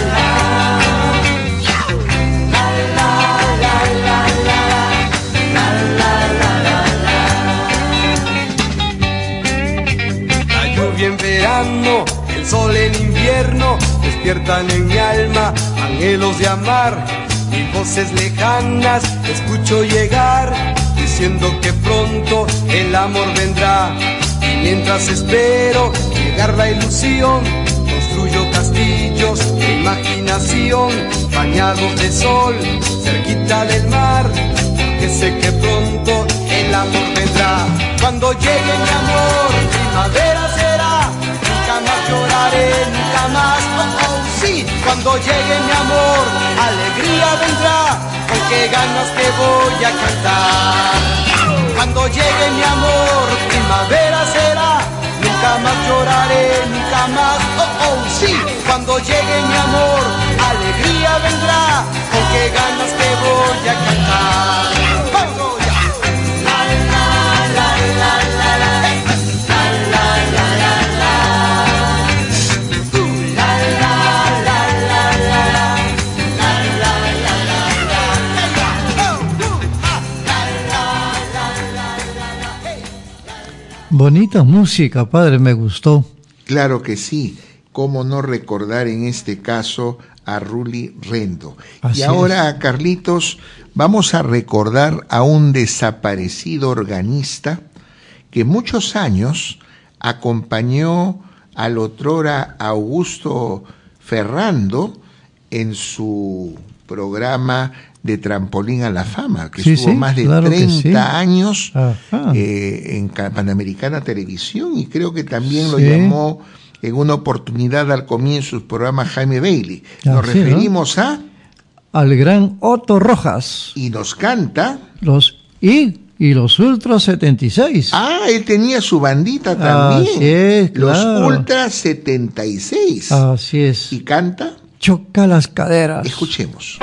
Speaker 16: sol en invierno, despiertan en mi alma anhelos de amar. Mil voces lejanas escucho llegar, diciendo que pronto el amor vendrá. Y mientras espero llegar la ilusión, construyo castillos de imaginación, bañados de sol, cerquita del mar, porque sé que pronto el amor vendrá. Cuando llegue mi amor, primavera lloraré, nunca más, oh, oh, sí. Cuando llegue mi amor, alegría vendrá, con qué ganas que voy a cantar. Cuando llegue mi amor, primavera será, nunca más lloraré, nunca más, oh, oh, sí. Cuando llegue mi amor, alegría vendrá, con qué ganas que voy a cantar.
Speaker 7: Bonita música, padre, me gustó.
Speaker 1: Claro que sí. ¿Cómo no recordar en este caso a Ruli Rendo?
Speaker 7: Así
Speaker 1: y ahora, Carlitos, vamos a recordar a un desaparecido organista que muchos años acompañó al otrora Augusto Ferrando en su programa de Trampolín a la Fama, que
Speaker 7: Sí,
Speaker 1: estuvo
Speaker 7: sí,
Speaker 1: más de
Speaker 7: claro que
Speaker 1: 30
Speaker 7: sí.
Speaker 1: años eh, en Ca- Panamericana Televisión y creo que también lo llamó en una oportunidad al comienzo su programa Jaime Bailey. Nos
Speaker 7: Así, ¿no?
Speaker 1: referimos a
Speaker 7: Al gran Otto Rojas.
Speaker 1: y nos canta.
Speaker 7: Los I y los Ultras 76.
Speaker 1: Ah, él tenía su bandita también.
Speaker 7: Así es,
Speaker 1: Los
Speaker 7: claro.
Speaker 1: Ultra 76.
Speaker 7: Así es.
Speaker 1: Y canta.
Speaker 7: Choca las caderas.
Speaker 1: Escuchemos.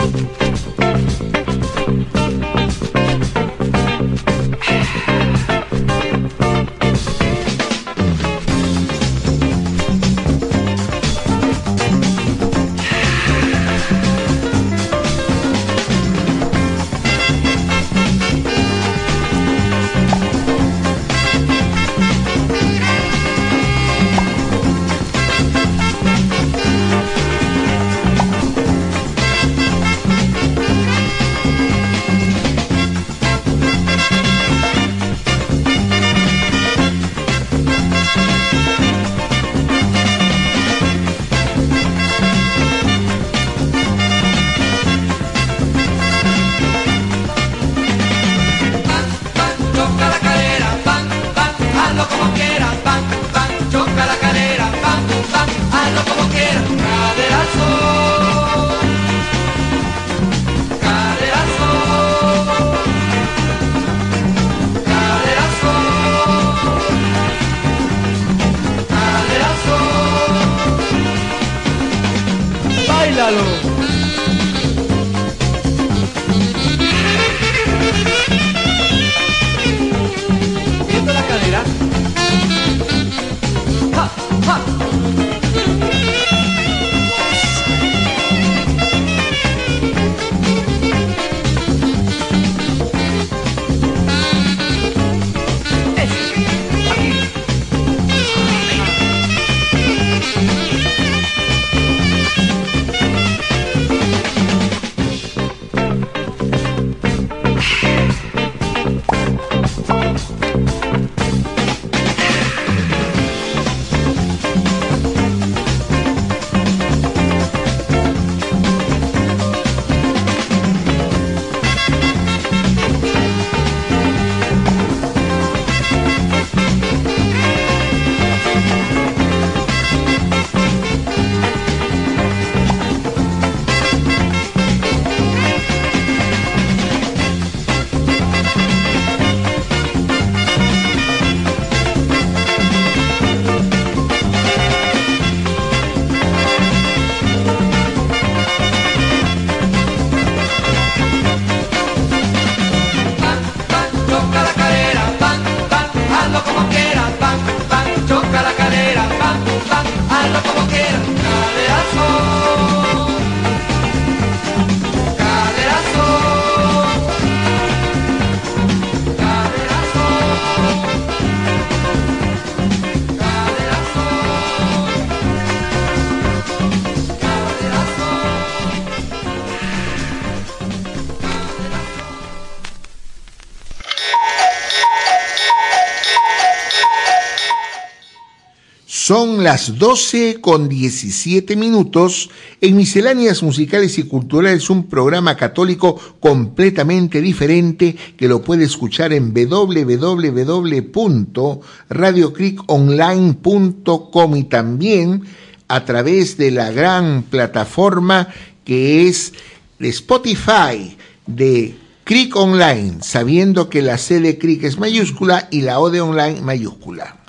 Speaker 1: Las 12 con 17 minutos. En Misceláneas Musicales y Culturales, un programa católico completamente diferente que lo puede escuchar en www.radiocriconline.com y también a través de la gran plataforma que es Spotify de Cric Online, sabiendo que la C de Cric es mayúscula y la O de Online mayúscula.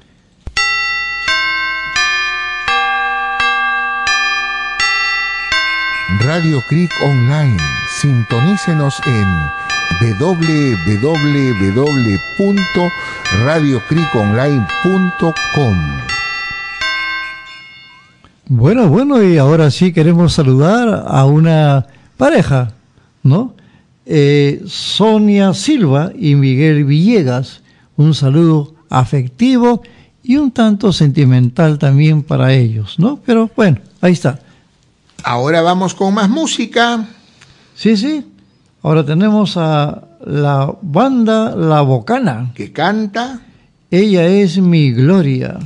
Speaker 1: Radio Cric Online. Sintonícenos en www.radiocriconline.com.
Speaker 7: Bueno, bueno, y ahora sí queremos saludar a una pareja, ¿no? Eh, Sonia Silva y Miguel Villegas. Un saludo afectivo y un tanto sentimental también para ellos, ¿no? Pero bueno, ahí está.
Speaker 1: Ahora vamos con más música.
Speaker 7: Sí, sí. Ahora tenemos a la banda La Bocana.
Speaker 1: Que canta.
Speaker 7: Ella es mi gloria.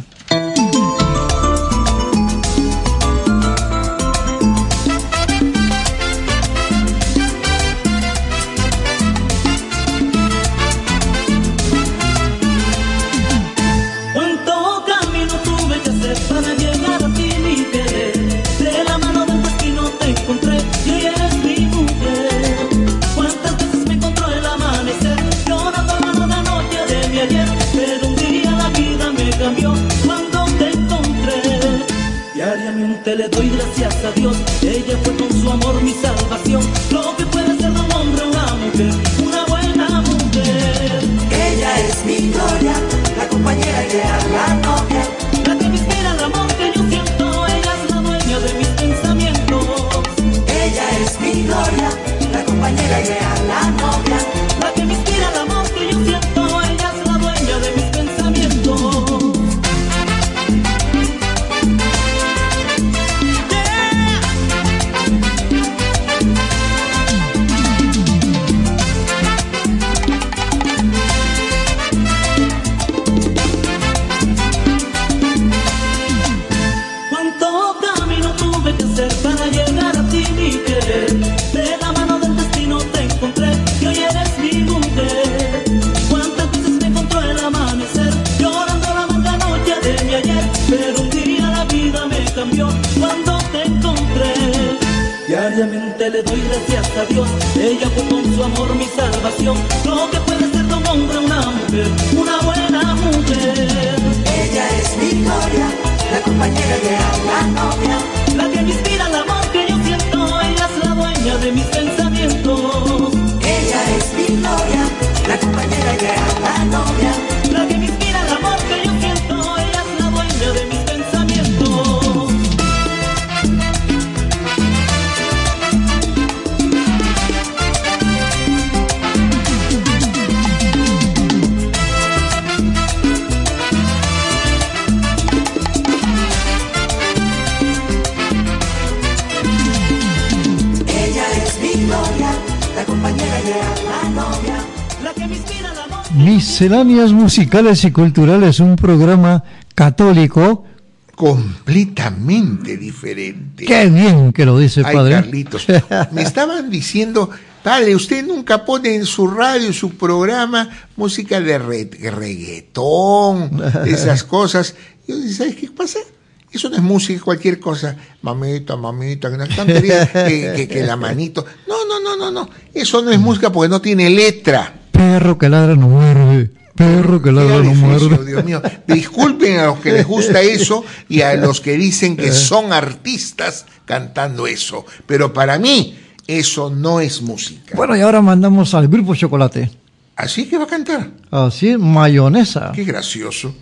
Speaker 12: A Dios. Ella fue con su amor mi salvación. Lo que puede ser de un hombre una mujer, una buena mujer.
Speaker 17: Ella es mi gloria, la compañera ideal, la novia.
Speaker 12: La que me inspira el amor que yo siento, ella es la dueña de mis pensamientos.
Speaker 17: Ella es mi gloria, la compañera ideal, la novia.
Speaker 12: Gracias a Dios, ella fue con su amor mi salvación. Lo que puede ser de un hombre, una mujer, una buena mujer.
Speaker 17: Ella es mi gloria, la compañera ideal, la novia.
Speaker 12: La que me inspira el amor que yo siento, ella es la dueña de mis pensamientos.
Speaker 7: Misceláneas musicales y culturales, un programa católico.
Speaker 1: Completamente diferente.
Speaker 7: Qué bien que lo dice,
Speaker 1: Ay,
Speaker 7: padre.
Speaker 1: Carlitos. Me estaban diciendo, padre, usted nunca pone en su radio, su programa, música de re- reggaetón, esas cosas. Yo dije, ¿sabes qué pasa? Eso no es música, cualquier cosa. Mamita, mamita, que, que- que la manito. No, no, no, no, no. Eso no es música porque no tiene letra.
Speaker 7: Perro que ladra no muerde. Perro que ladra no muerde.
Speaker 1: Dios mío. Disculpen a los que les gusta eso y a los que dicen que son artistas cantando eso. Pero para mí, eso no es música.
Speaker 7: Bueno, y ahora mandamos al grupo Chocolate.
Speaker 1: ¿Así que va a cantar?
Speaker 7: Así, mayonesa.
Speaker 1: Qué gracioso.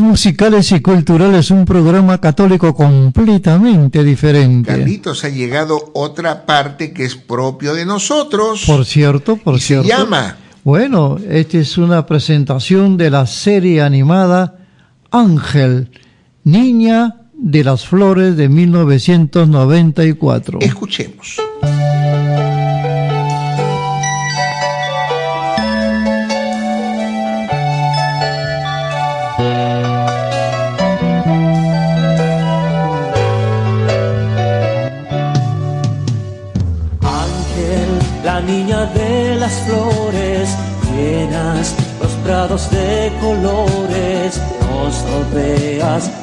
Speaker 7: Musicales y culturales, un programa católico completamente diferente.
Speaker 1: Carlitos ha llegado otra parte que es propio de nosotros.
Speaker 7: Por cierto, por
Speaker 1: Y se
Speaker 7: cierto.
Speaker 1: llama
Speaker 7: Bueno, esta es una presentación de la serie animada Ángel, Niña de las Flores de 1994.
Speaker 1: Escuchemos.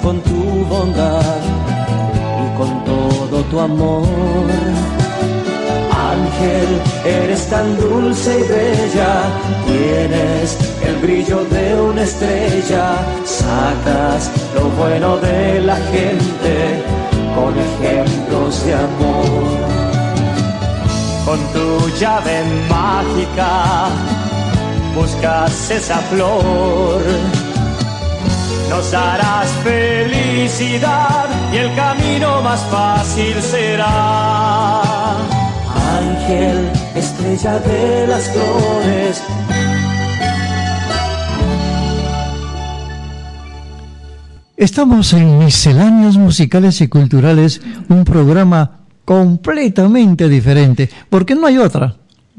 Speaker 10: Con tu bondad y con todo tu amor. Ángel, eres tan dulce y bella, tienes el brillo de una estrella, sacas lo bueno de la gente con ejemplos de amor con tu llave mágica buscas esa flor. Nos harás felicidad y el camino más fácil será. Ángel, estrella de las flores,
Speaker 7: Estamos en Misceláneas Musicales y Culturales, un programa completamente diferente, porque no hay otra.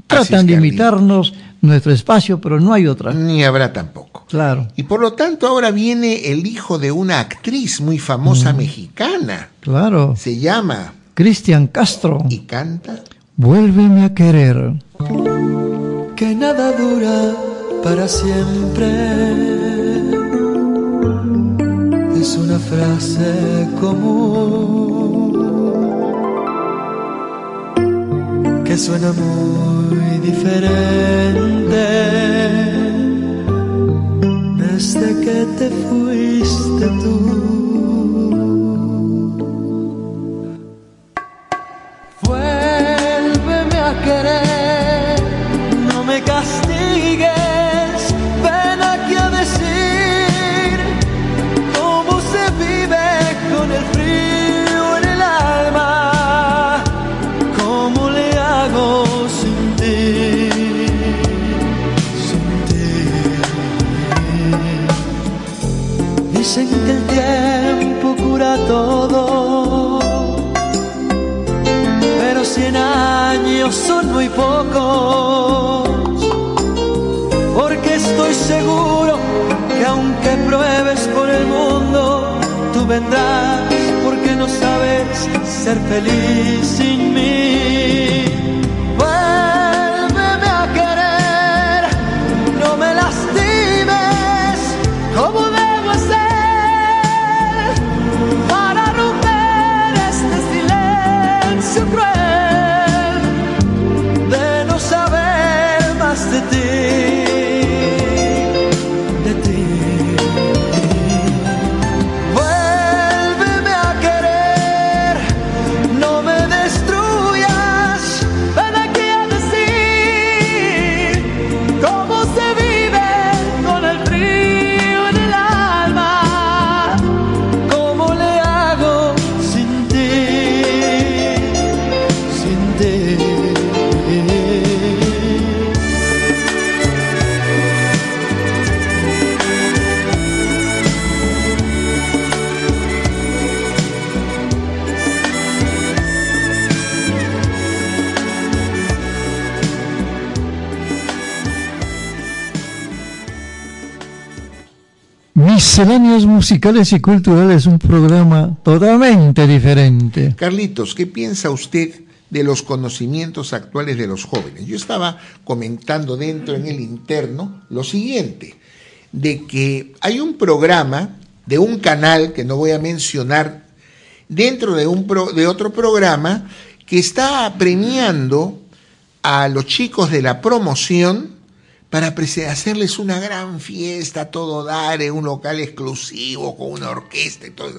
Speaker 7: Tratan de imitarnos nuestro espacio, pero no hay otra.
Speaker 1: Ni habrá tampoco.
Speaker 7: Claro,
Speaker 1: Y por lo tanto ahora viene el hijo de una actriz muy famosa mexicana.
Speaker 7: claro.
Speaker 1: Se llama
Speaker 7: Cristian Castro.
Speaker 1: y canta.
Speaker 7: Vuélveme a querer.
Speaker 18: que nada dura para siempre. Es una frase común que suena muy diferente desde que te fuiste tú. Vuélveme a querer, no me castigues, todo pero cien años son muy pocos. Porque estoy seguro que aunque pruebes por el mundo, tú vendrás porque no sabes ser feliz sin mí.
Speaker 7: Misceláneos musicales y culturales, un programa totalmente diferente.
Speaker 1: Carlitos, ¿qué piensa usted de los conocimientos actuales de los jóvenes? Yo estaba comentando dentro en el interno lo siguiente, de que hay un programa de un canal que no voy a mencionar dentro de, un pro- de otro programa que está premiando a los chicos de la promoción para hacerles una gran fiesta, todo dar, en un local exclusivo, con una orquesta y todo.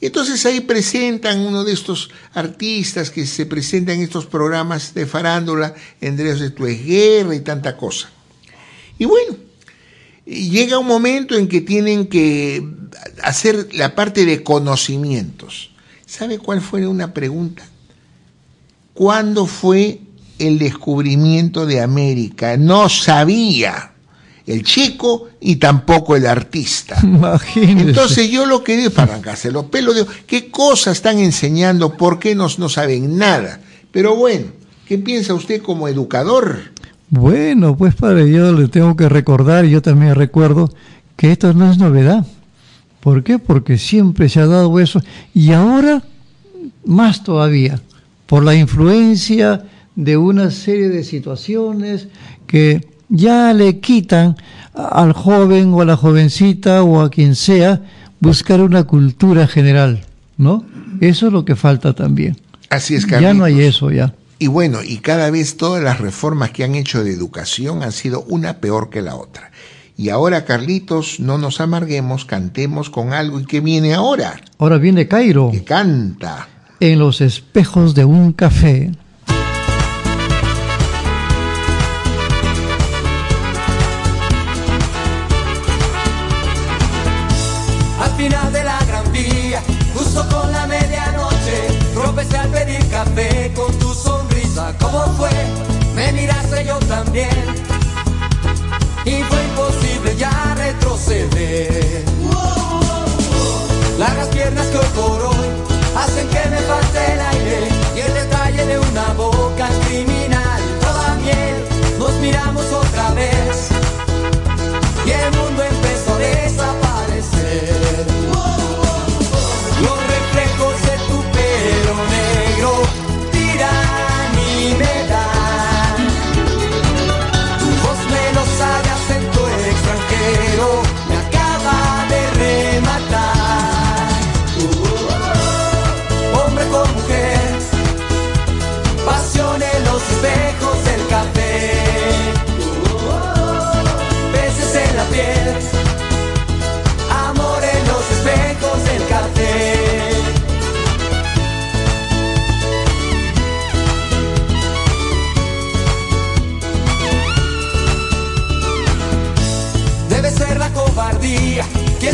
Speaker 1: Y entonces ahí presentan uno de estos artistas que se presentan en estos programas de farándula, Andrés de tu es guerra y tanta cosa. Y bueno, llega un momento en que tienen que hacer la parte de conocimientos. ¿Sabe cuál fue una pregunta? ¿Cuándo fue el descubrimiento de América? No sabía el chico y tampoco el artista.
Speaker 7: Imagínese.
Speaker 1: Entonces yo lo que digo es para arrancarse los pelos, digo, ¿qué cosas están enseñando? ¿Por qué nos no saben nada? Pero bueno, ¿qué piensa usted como educador?
Speaker 7: Bueno, pues padre, yo le tengo que recordar, y yo también recuerdo, que esto no es novedad. ¿Por qué? Porque siempre se ha dado eso. Y ahora, más todavía, por la influencia de una serie de situaciones que ya le quitan al joven o a la jovencita o a quien sea buscar una cultura general, ¿no? Eso es lo que falta también.
Speaker 1: Así es,
Speaker 7: Ya no hay
Speaker 1: Carlitos.
Speaker 7: eso ya.
Speaker 1: Y bueno, y cada vez todas las reformas que han hecho de educación han sido una peor que la otra. Y ahora, Carlitos, no nos amarguemos, cantemos con algo y que viene ahora.
Speaker 7: Ahora viene Cairo.
Speaker 1: Que canta.
Speaker 7: En los espejos de un café.
Speaker 10: yeah.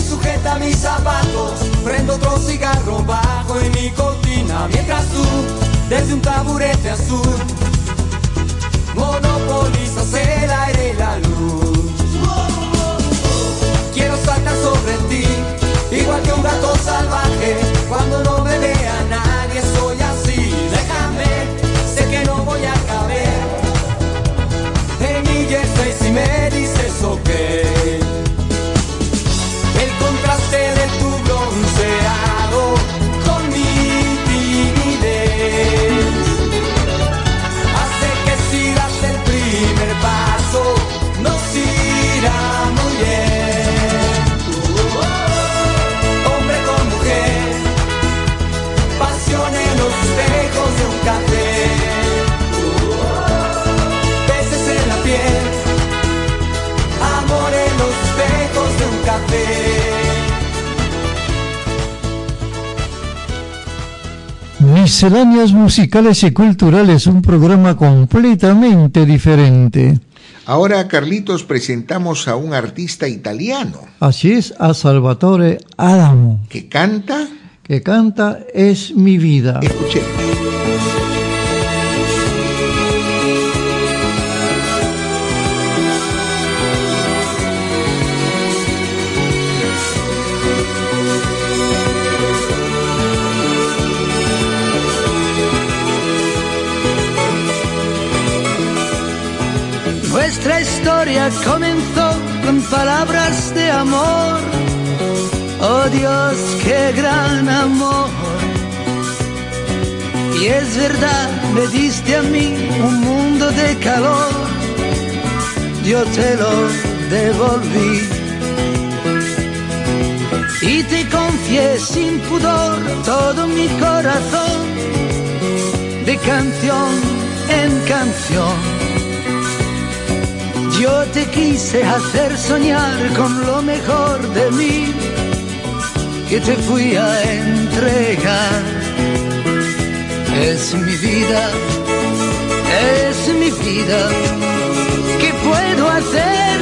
Speaker 10: Sujeta mis zapatos. Prendo otro cigarro bajo en mi cortina mientras tú, desde un taburete azul, monopolizas el aire y la luz. Quiero saltar sobre ti, igual que un gato salvaje. Cuando no me vea
Speaker 7: Misceláneas musicales y culturales, un programa completamente diferente.
Speaker 1: Ahora, Carlitos, presentamos a un artista italiano
Speaker 7: Así es, a Salvatore Adamo,
Speaker 1: que canta.
Speaker 7: que canta Es mi vida.
Speaker 1: Escuchemos.
Speaker 18: Historia comenzó con palabras de amor. Oh Dios, qué gran amor. Y es verdad, me diste a mí un mundo de calor. Yo te lo devolví. Y te confié sin pudor todo mi corazón, de canción en canción. Yo te quise hacer soñar con lo mejor de mí, que te fui a entregar. Es mi vida, es mi vida. ¿Qué puedo hacer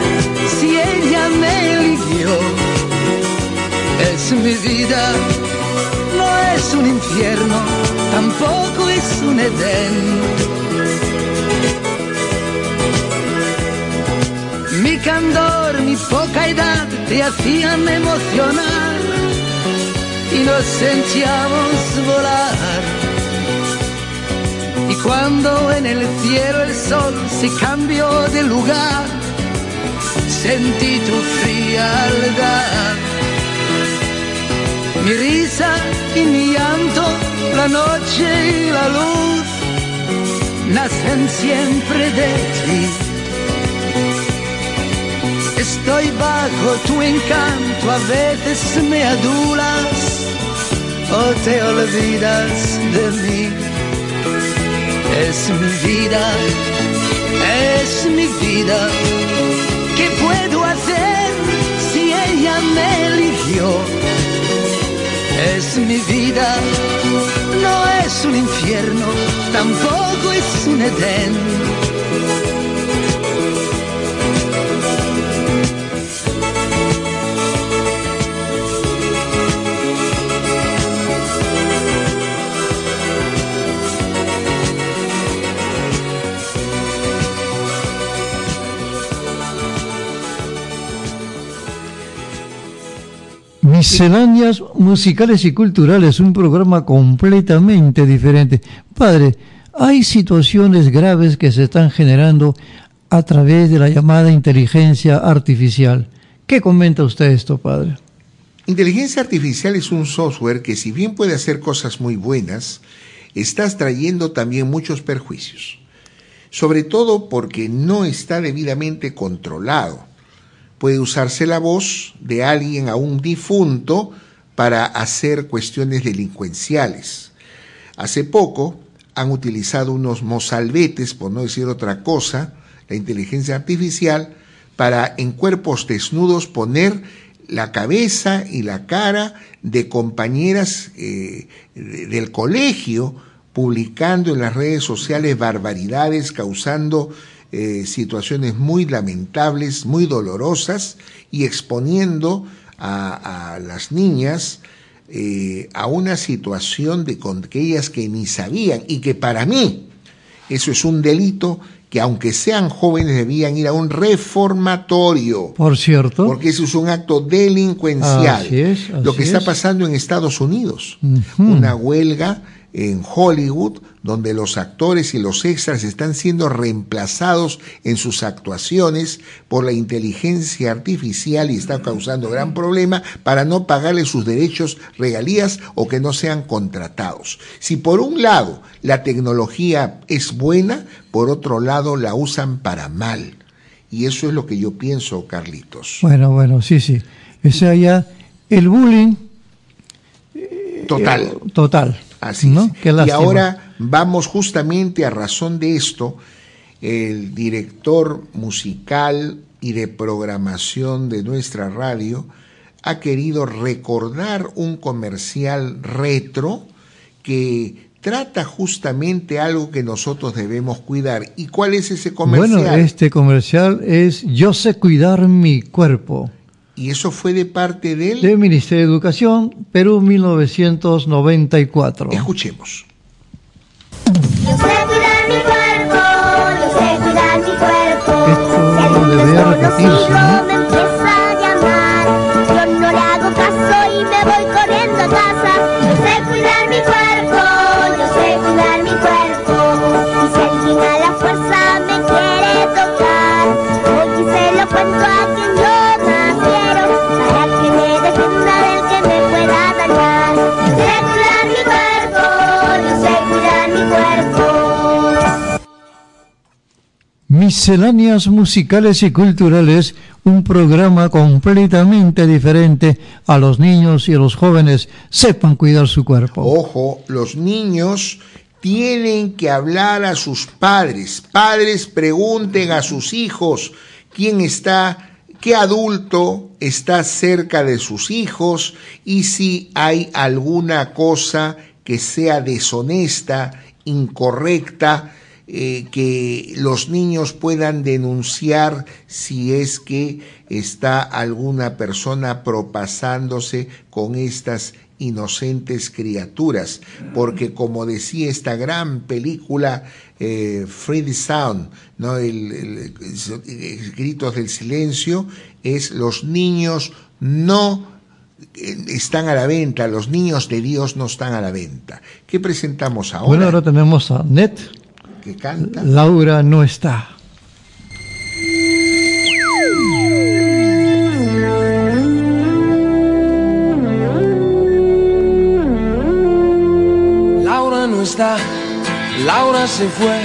Speaker 18: si ella me eligió? Es mi vida, no es un infierno, tampoco es un Edén. Candor, mi poca edad te hacían emocionar y nos sentíamos volar. Y cuando en el cielo el sol se cambió de lugar, sentí tu frialdad. Mi risa y mi llanto, la noche y la luz, nacen siempre de ti. Estoy bajo tu encanto, a veces me adulas o te olvidas de mí. Es mi vida, es mi vida. ¿Qué puedo hacer si ella me eligió? Es mi vida, no es un infierno, tampoco es un Edén.
Speaker 7: Misceláneas musicales y culturales, un programa completamente diferente. Padre, hay situaciones graves que se están generando a través de la llamada inteligencia artificial. ¿Qué comenta usted esto, padre?
Speaker 1: Inteligencia artificial es un software que si bien puede hacer cosas muy buenas, está trayendo también muchos perjuicios. Sobre todo porque no está debidamente controlado puede usarse la voz de alguien aún difunto para hacer cuestiones delincuenciales. Hace poco han utilizado unos mozalbetes, por no decir otra cosa, la inteligencia artificial, para en cuerpos desnudos poner la cabeza y la cara de compañeras eh, del colegio, publicando en las redes sociales barbaridades, causando eh, situaciones muy lamentables, muy dolorosas y exponiendo a, las niñas eh, a una situación de con que ellas que ni sabían y que para mí eso es un delito que aunque sean jóvenes debían ir a un reformatorio.
Speaker 7: Por cierto.
Speaker 1: Porque eso es un acto delincuencial. Lo que está pasando en Estados Unidos. Una huelga en Hollywood, donde los actores y los extras están siendo reemplazados en sus actuaciones por la inteligencia artificial y está causando gran problema para no pagarle sus derechos, regalías o que no sean contratados. Si por un lado la tecnología es buena, por otro lado la usan para mal. Y eso es lo que yo pienso, Carlitos.
Speaker 7: Bueno, bueno, sí, sí. O sea, ya el bullying.
Speaker 1: Total.
Speaker 7: Eh, total.
Speaker 1: Así es. Y ahora vamos justamente a razón de esto, el director musical y de programación de nuestra radio ha querido recordar un comercial retro que trata justamente algo que nosotros debemos cuidar. ¿Y cuál es ese comercial?
Speaker 7: Bueno, este comercial es Yo sé cuidar mi cuerpo.
Speaker 1: ¿Y eso fue de parte del...?
Speaker 7: Del Ministerio de Educación, Perú 1994.
Speaker 1: Escuchemos.
Speaker 19: Yo sé cuidar mi cuerpo, yo sé cuidar mi cuerpo.
Speaker 7: Esto debería repetirse, ¿no? Misceláneas musicales y culturales, un programa completamente diferente a los niños y a los jóvenes sepan cuidar su cuerpo.
Speaker 1: Ojo, los niños tienen que hablar a sus padres. Padres pregunten a sus hijos quién está, qué adulto está cerca de sus hijos y si hay alguna cosa que sea deshonesta, incorrecta, eh, que los niños puedan denunciar si es que está alguna persona propasándose con estas inocentes criaturas, porque como decía esta gran película eh, Free Sound, ¿no? El, el- el- Gritos del Silencio, es los niños no eh, están a la venta, los niños de Dios no están a la venta. ¿Qué presentamos ahora?
Speaker 7: Bueno, ahora tenemos a Net.
Speaker 1: Que canta.
Speaker 7: Laura no está.
Speaker 16: Laura no está, Laura se fue,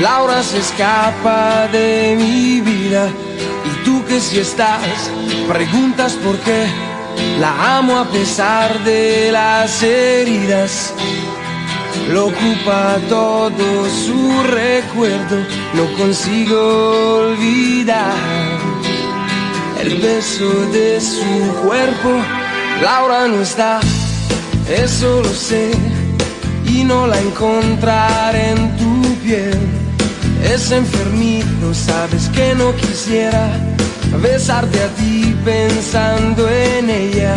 Speaker 16: Laura se escapa de mi vida. Y tú que si estás, preguntas por qué. La amo a pesar de las heridas. Lo ocupa todo su recuerdo, no consigo olvidar el beso de su cuerpo. Laura no está, eso lo sé, y no la encontraré en tu piel. Es enfermizo, sabes que no quisiera besarte a ti pensando en ella.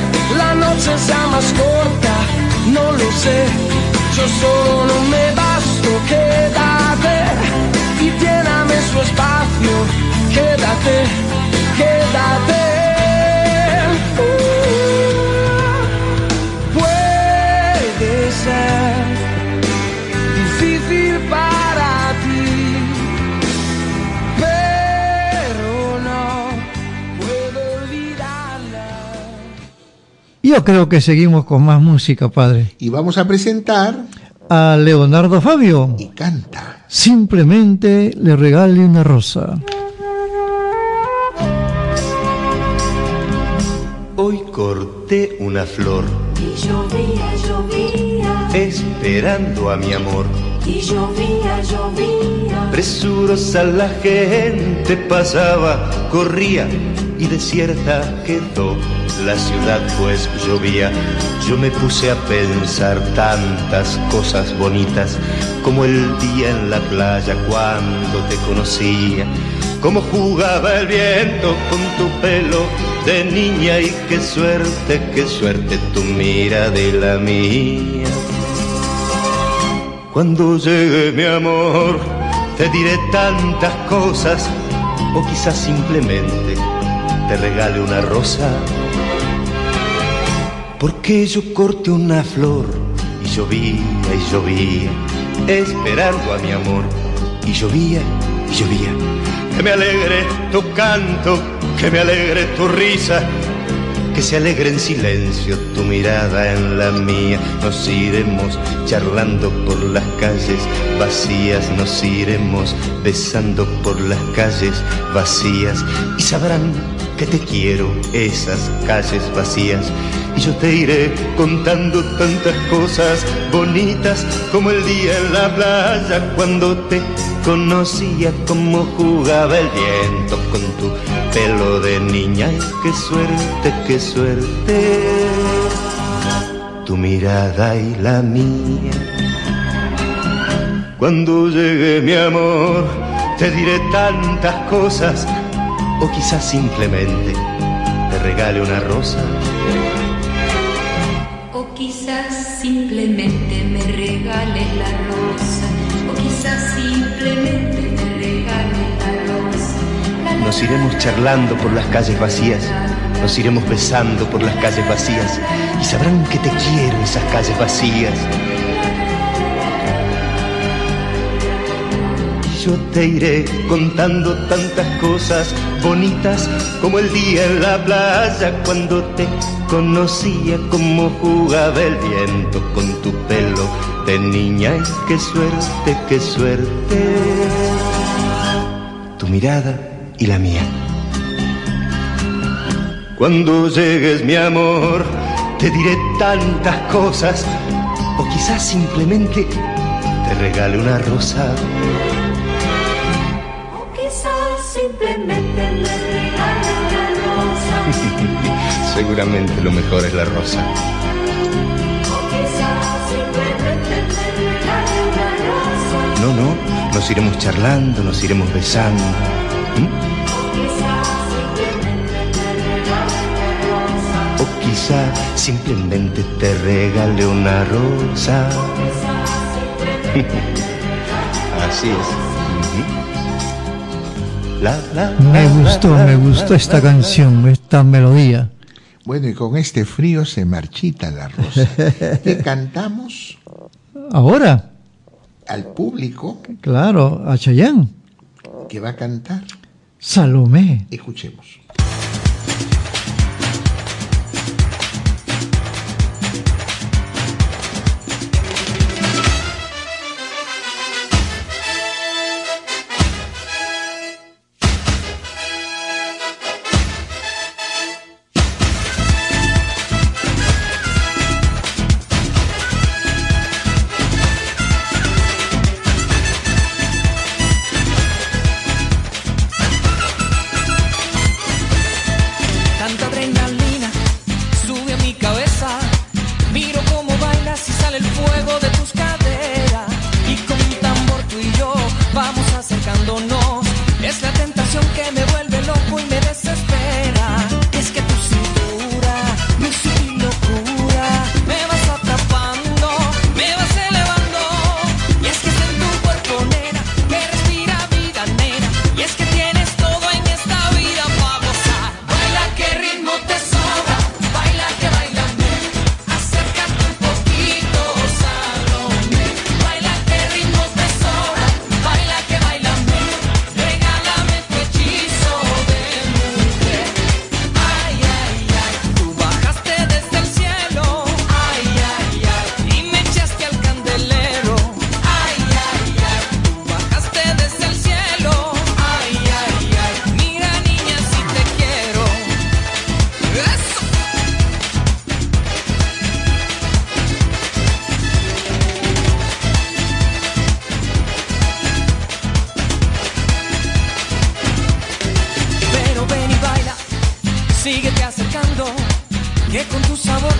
Speaker 16: la noche sea más corta, no lo sé. Yo solo no me basto, quédate y lléname su espacio, quédate, quédate.
Speaker 7: Yo creo que seguimos con más música, padre.
Speaker 1: Y vamos a presentar
Speaker 7: a Leonardo Fabio.
Speaker 1: Y canta.
Speaker 7: Simplemente le regale una rosa.
Speaker 20: Hoy corté una flor
Speaker 8: Y llovía, llovía,
Speaker 20: esperando a mi amor.
Speaker 8: y llovía, llovía.
Speaker 20: Presurosa la gente pasaba, corría y desierta quedó la ciudad pues llovía. Yo me puse a pensar tantas cosas bonitas como el día en la playa cuando te conocía. Cómo jugaba el viento con tu pelo de niña y qué suerte, qué suerte tu mira de la mía. Cuando llegue mi amor, te diré tantas cosas, o quizás simplemente te regale una rosa. Porque yo corté una flor y llovía y llovía, esperando a mi amor, y llovía y llovía. Que me alegre tu canto, que me alegre tu risa, que se alegre en silencio tu mirada en la mía. Nos iremos charlando por las calles vacías, nos iremos besando por las calles vacías y sabrán que te quiero esas calles vacías. Y yo te iré contando tantas cosas bonitas como el día en la playa cuando te conocía como jugaba el viento con tu pelo de niña. Y qué suerte, qué suerte, tu mirada y la mía. Cuando llegue mi amor, te diré tantas cosas, o quizás simplemente te regale una rosa.
Speaker 8: O quizás simplemente me regales la rosa. O quizás simplemente me regales la rosa.
Speaker 20: Nos iremos charlando por las calles vacías, nos iremos besando por las calles vacías, y sabrán que te quiero esas calles vacías. yo te iré contando tantas cosas bonitas como el día en la playa cuando te conocía como jugaba el viento con tu pelo. De niña y qué suerte, qué suerte tu mirada y la mía. Cuando llegues mi amor te diré tantas cosas o quizás simplemente te regale una rosa Seguramente lo mejor es la rosa. No, no, nos iremos charlando, nos iremos besando. ¿Mm?
Speaker 8: O
Speaker 20: quizá simplemente te regale una rosa. Así es.
Speaker 7: Me gustó, me gustó esta canción, esta melodía.
Speaker 1: Bueno, y con este frío se marchita la rosa. ¿Qué cantamos?
Speaker 7: Ahora,
Speaker 1: Al público
Speaker 7: claro, a Chayanne,
Speaker 1: que va a cantar.
Speaker 7: Salomé.
Speaker 1: Escuchemos.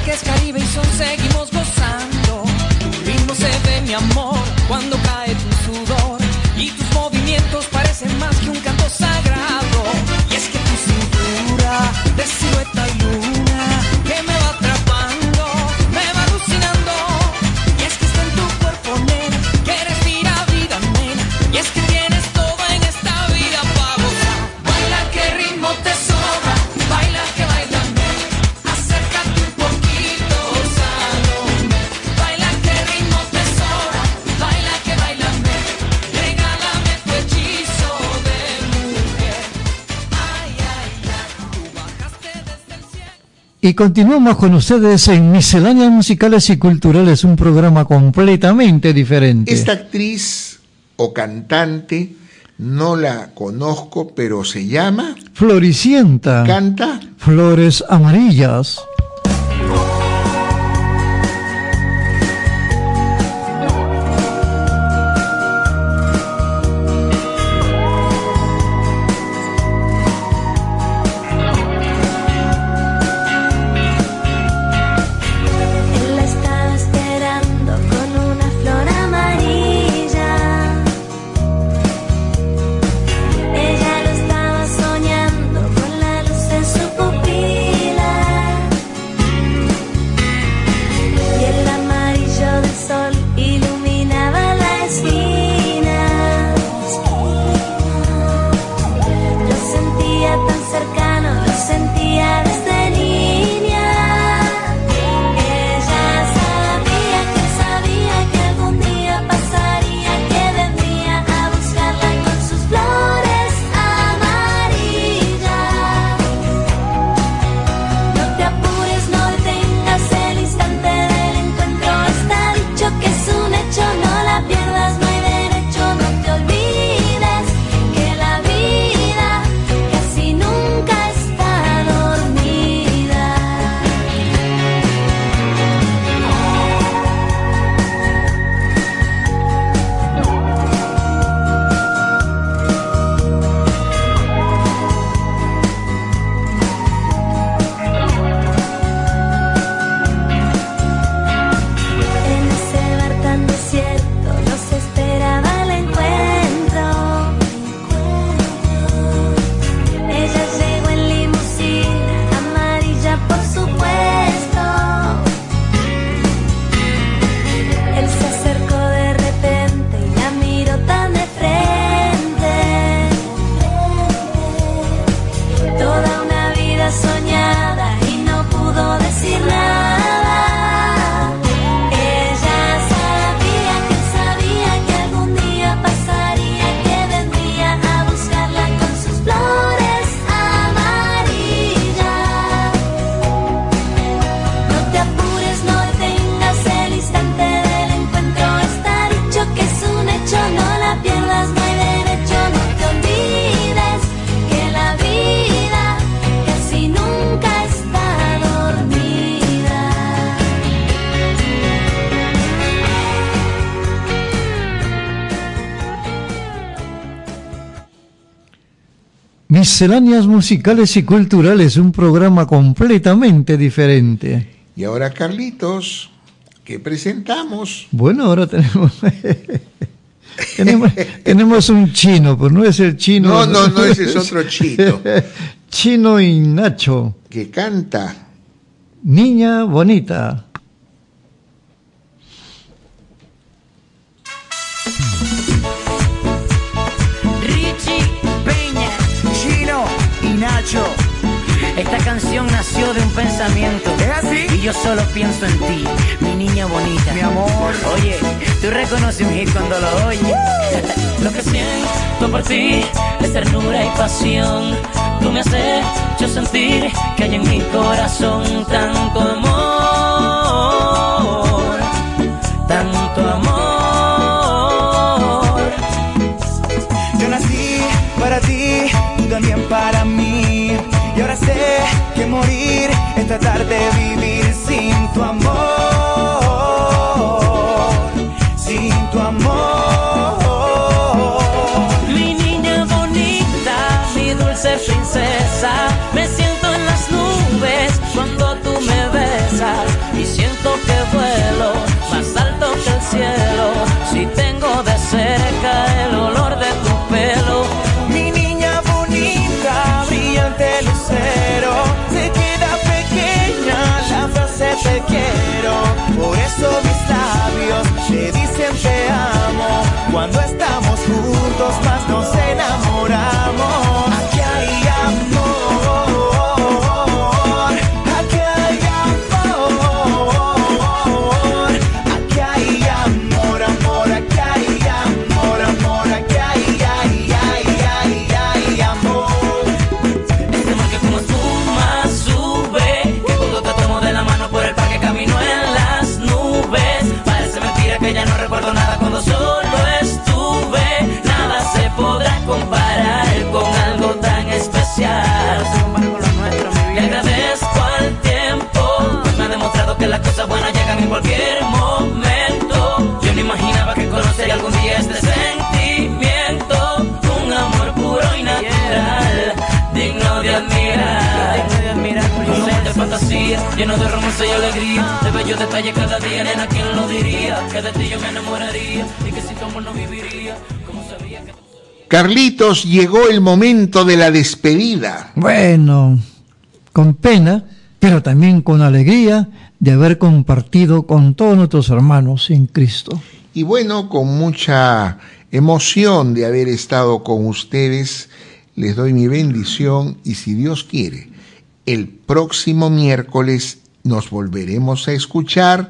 Speaker 21: Que es Caribe y son Y
Speaker 7: continuamos con ustedes en Misceláneas Musicales y Culturales, un programa completamente diferente.
Speaker 1: Esta actriz o cantante No la conozco, pero se llama.
Speaker 22: Floricienta.
Speaker 1: Canta.
Speaker 22: Flores amarillas. Misceláneas musicales y culturales, un programa completamente diferente.
Speaker 1: Y ahora, Carlitos, ¿qué presentamos?
Speaker 22: Bueno, ahora tenemos tenemos, tenemos un chino, pues no es el chino.
Speaker 1: No, no, no, ese es otro chino.
Speaker 22: chino y Nacho.
Speaker 1: Que canta.
Speaker 22: Niña bonita.
Speaker 23: Esta canción nació de un pensamiento. ¿Es así? Y yo solo pienso en ti, mi niña bonita. Mi amor. Oye, tú reconoces un hit cuando lo oyes.
Speaker 12: Lo que siento por ti es ternura y pasión. Tú me has hecho sentir que hay en mi corazón tanto amor,
Speaker 23: también para mí. Y ahora sé que morir es tratar de vivir sin tu amor. Sin tu amor.
Speaker 12: Mi niña bonita, mi dulce princesa, me siento en las nubes cuando tú me besas y siento que vuelo más alto que el cielo. Si tengo de cerca el olor de
Speaker 23: Por eso mis labios te dicen te amo. Cuando estamos juntos más nos enamoramos. cosas buenas llegan en cualquier momento. Yo no imaginaba que conocería algún día este sentimiento. Un amor
Speaker 12: puro y natural, digno de admirar. Digno de un de fantasía, lleno de romance y alegría. De bellos detalles cada día, nena, ¿quién lo diría? Que de ti yo me enamoraría y que sin tu amor no viviría. Como sabía que...
Speaker 1: Carlitos, llegó el momento de la despedida.
Speaker 7: Bueno, con pena, pero también con alegría, de haber compartido con todos nuestros hermanos en Cristo.
Speaker 1: Y bueno, con mucha emoción de haber estado con ustedes, les doy mi bendición y si Dios quiere, el próximo miércoles nos volveremos a escuchar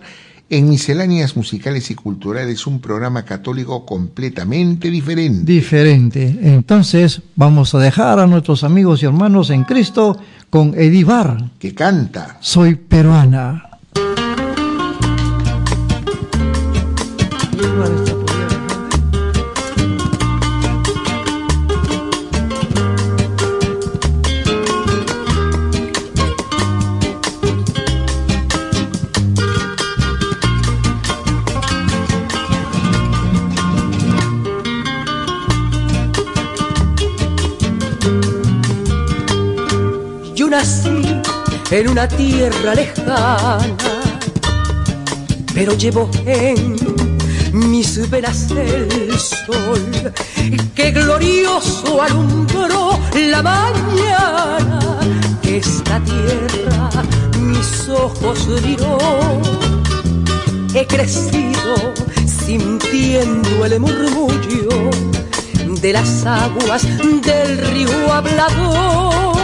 Speaker 1: en Misceláneas Musicales y Culturales, un programa católico completamente diferente.
Speaker 7: Diferente. Entonces, vamos a dejar a nuestros amigos y hermanos en Cristo con Edivar.
Speaker 1: Que canta.
Speaker 7: Soy peruana.
Speaker 21: En una tierra lejana, pero llevo en mis venas el sol que glorioso alumbró la mañana que esta tierra mis ojos miró. He crecido sintiendo el murmullo de las aguas del río hablador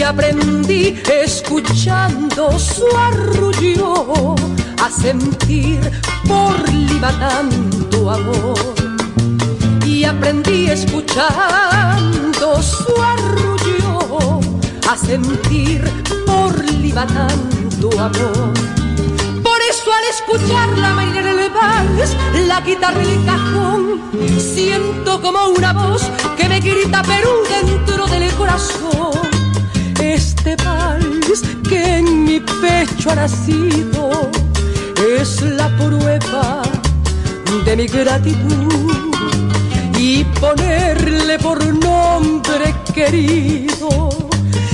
Speaker 21: y aprendí escuchando su arrullo a sentir por Lima tanto amor y aprendí escuchando su arrullo a sentir por Lima tanto amor por eso al escuchar la mañana en el vals, la guitarra y el cajón, siento como una voz que me grita Perú dentro del corazón. Que en mi pecho ha nacido es la prueba de mi gratitud y ponerle por nombre querido.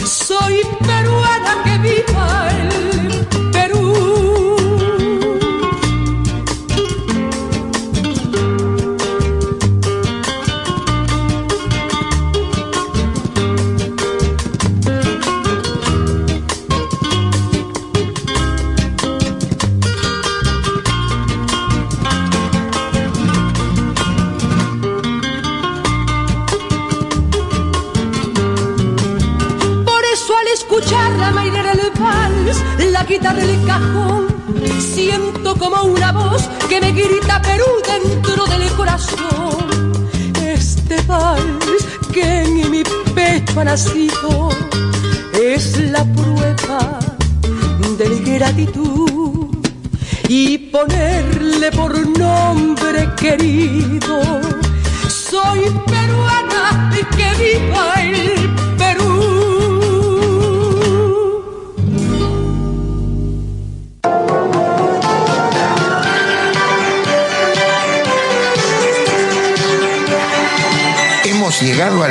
Speaker 21: Soy peruana que viva el es la prueba de gratitud y ponerle por nombre querido.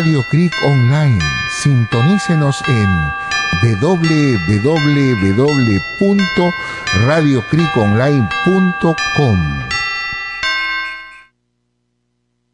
Speaker 1: Radio Creek Online. Sintonícenos en www.radiocreekonline.com.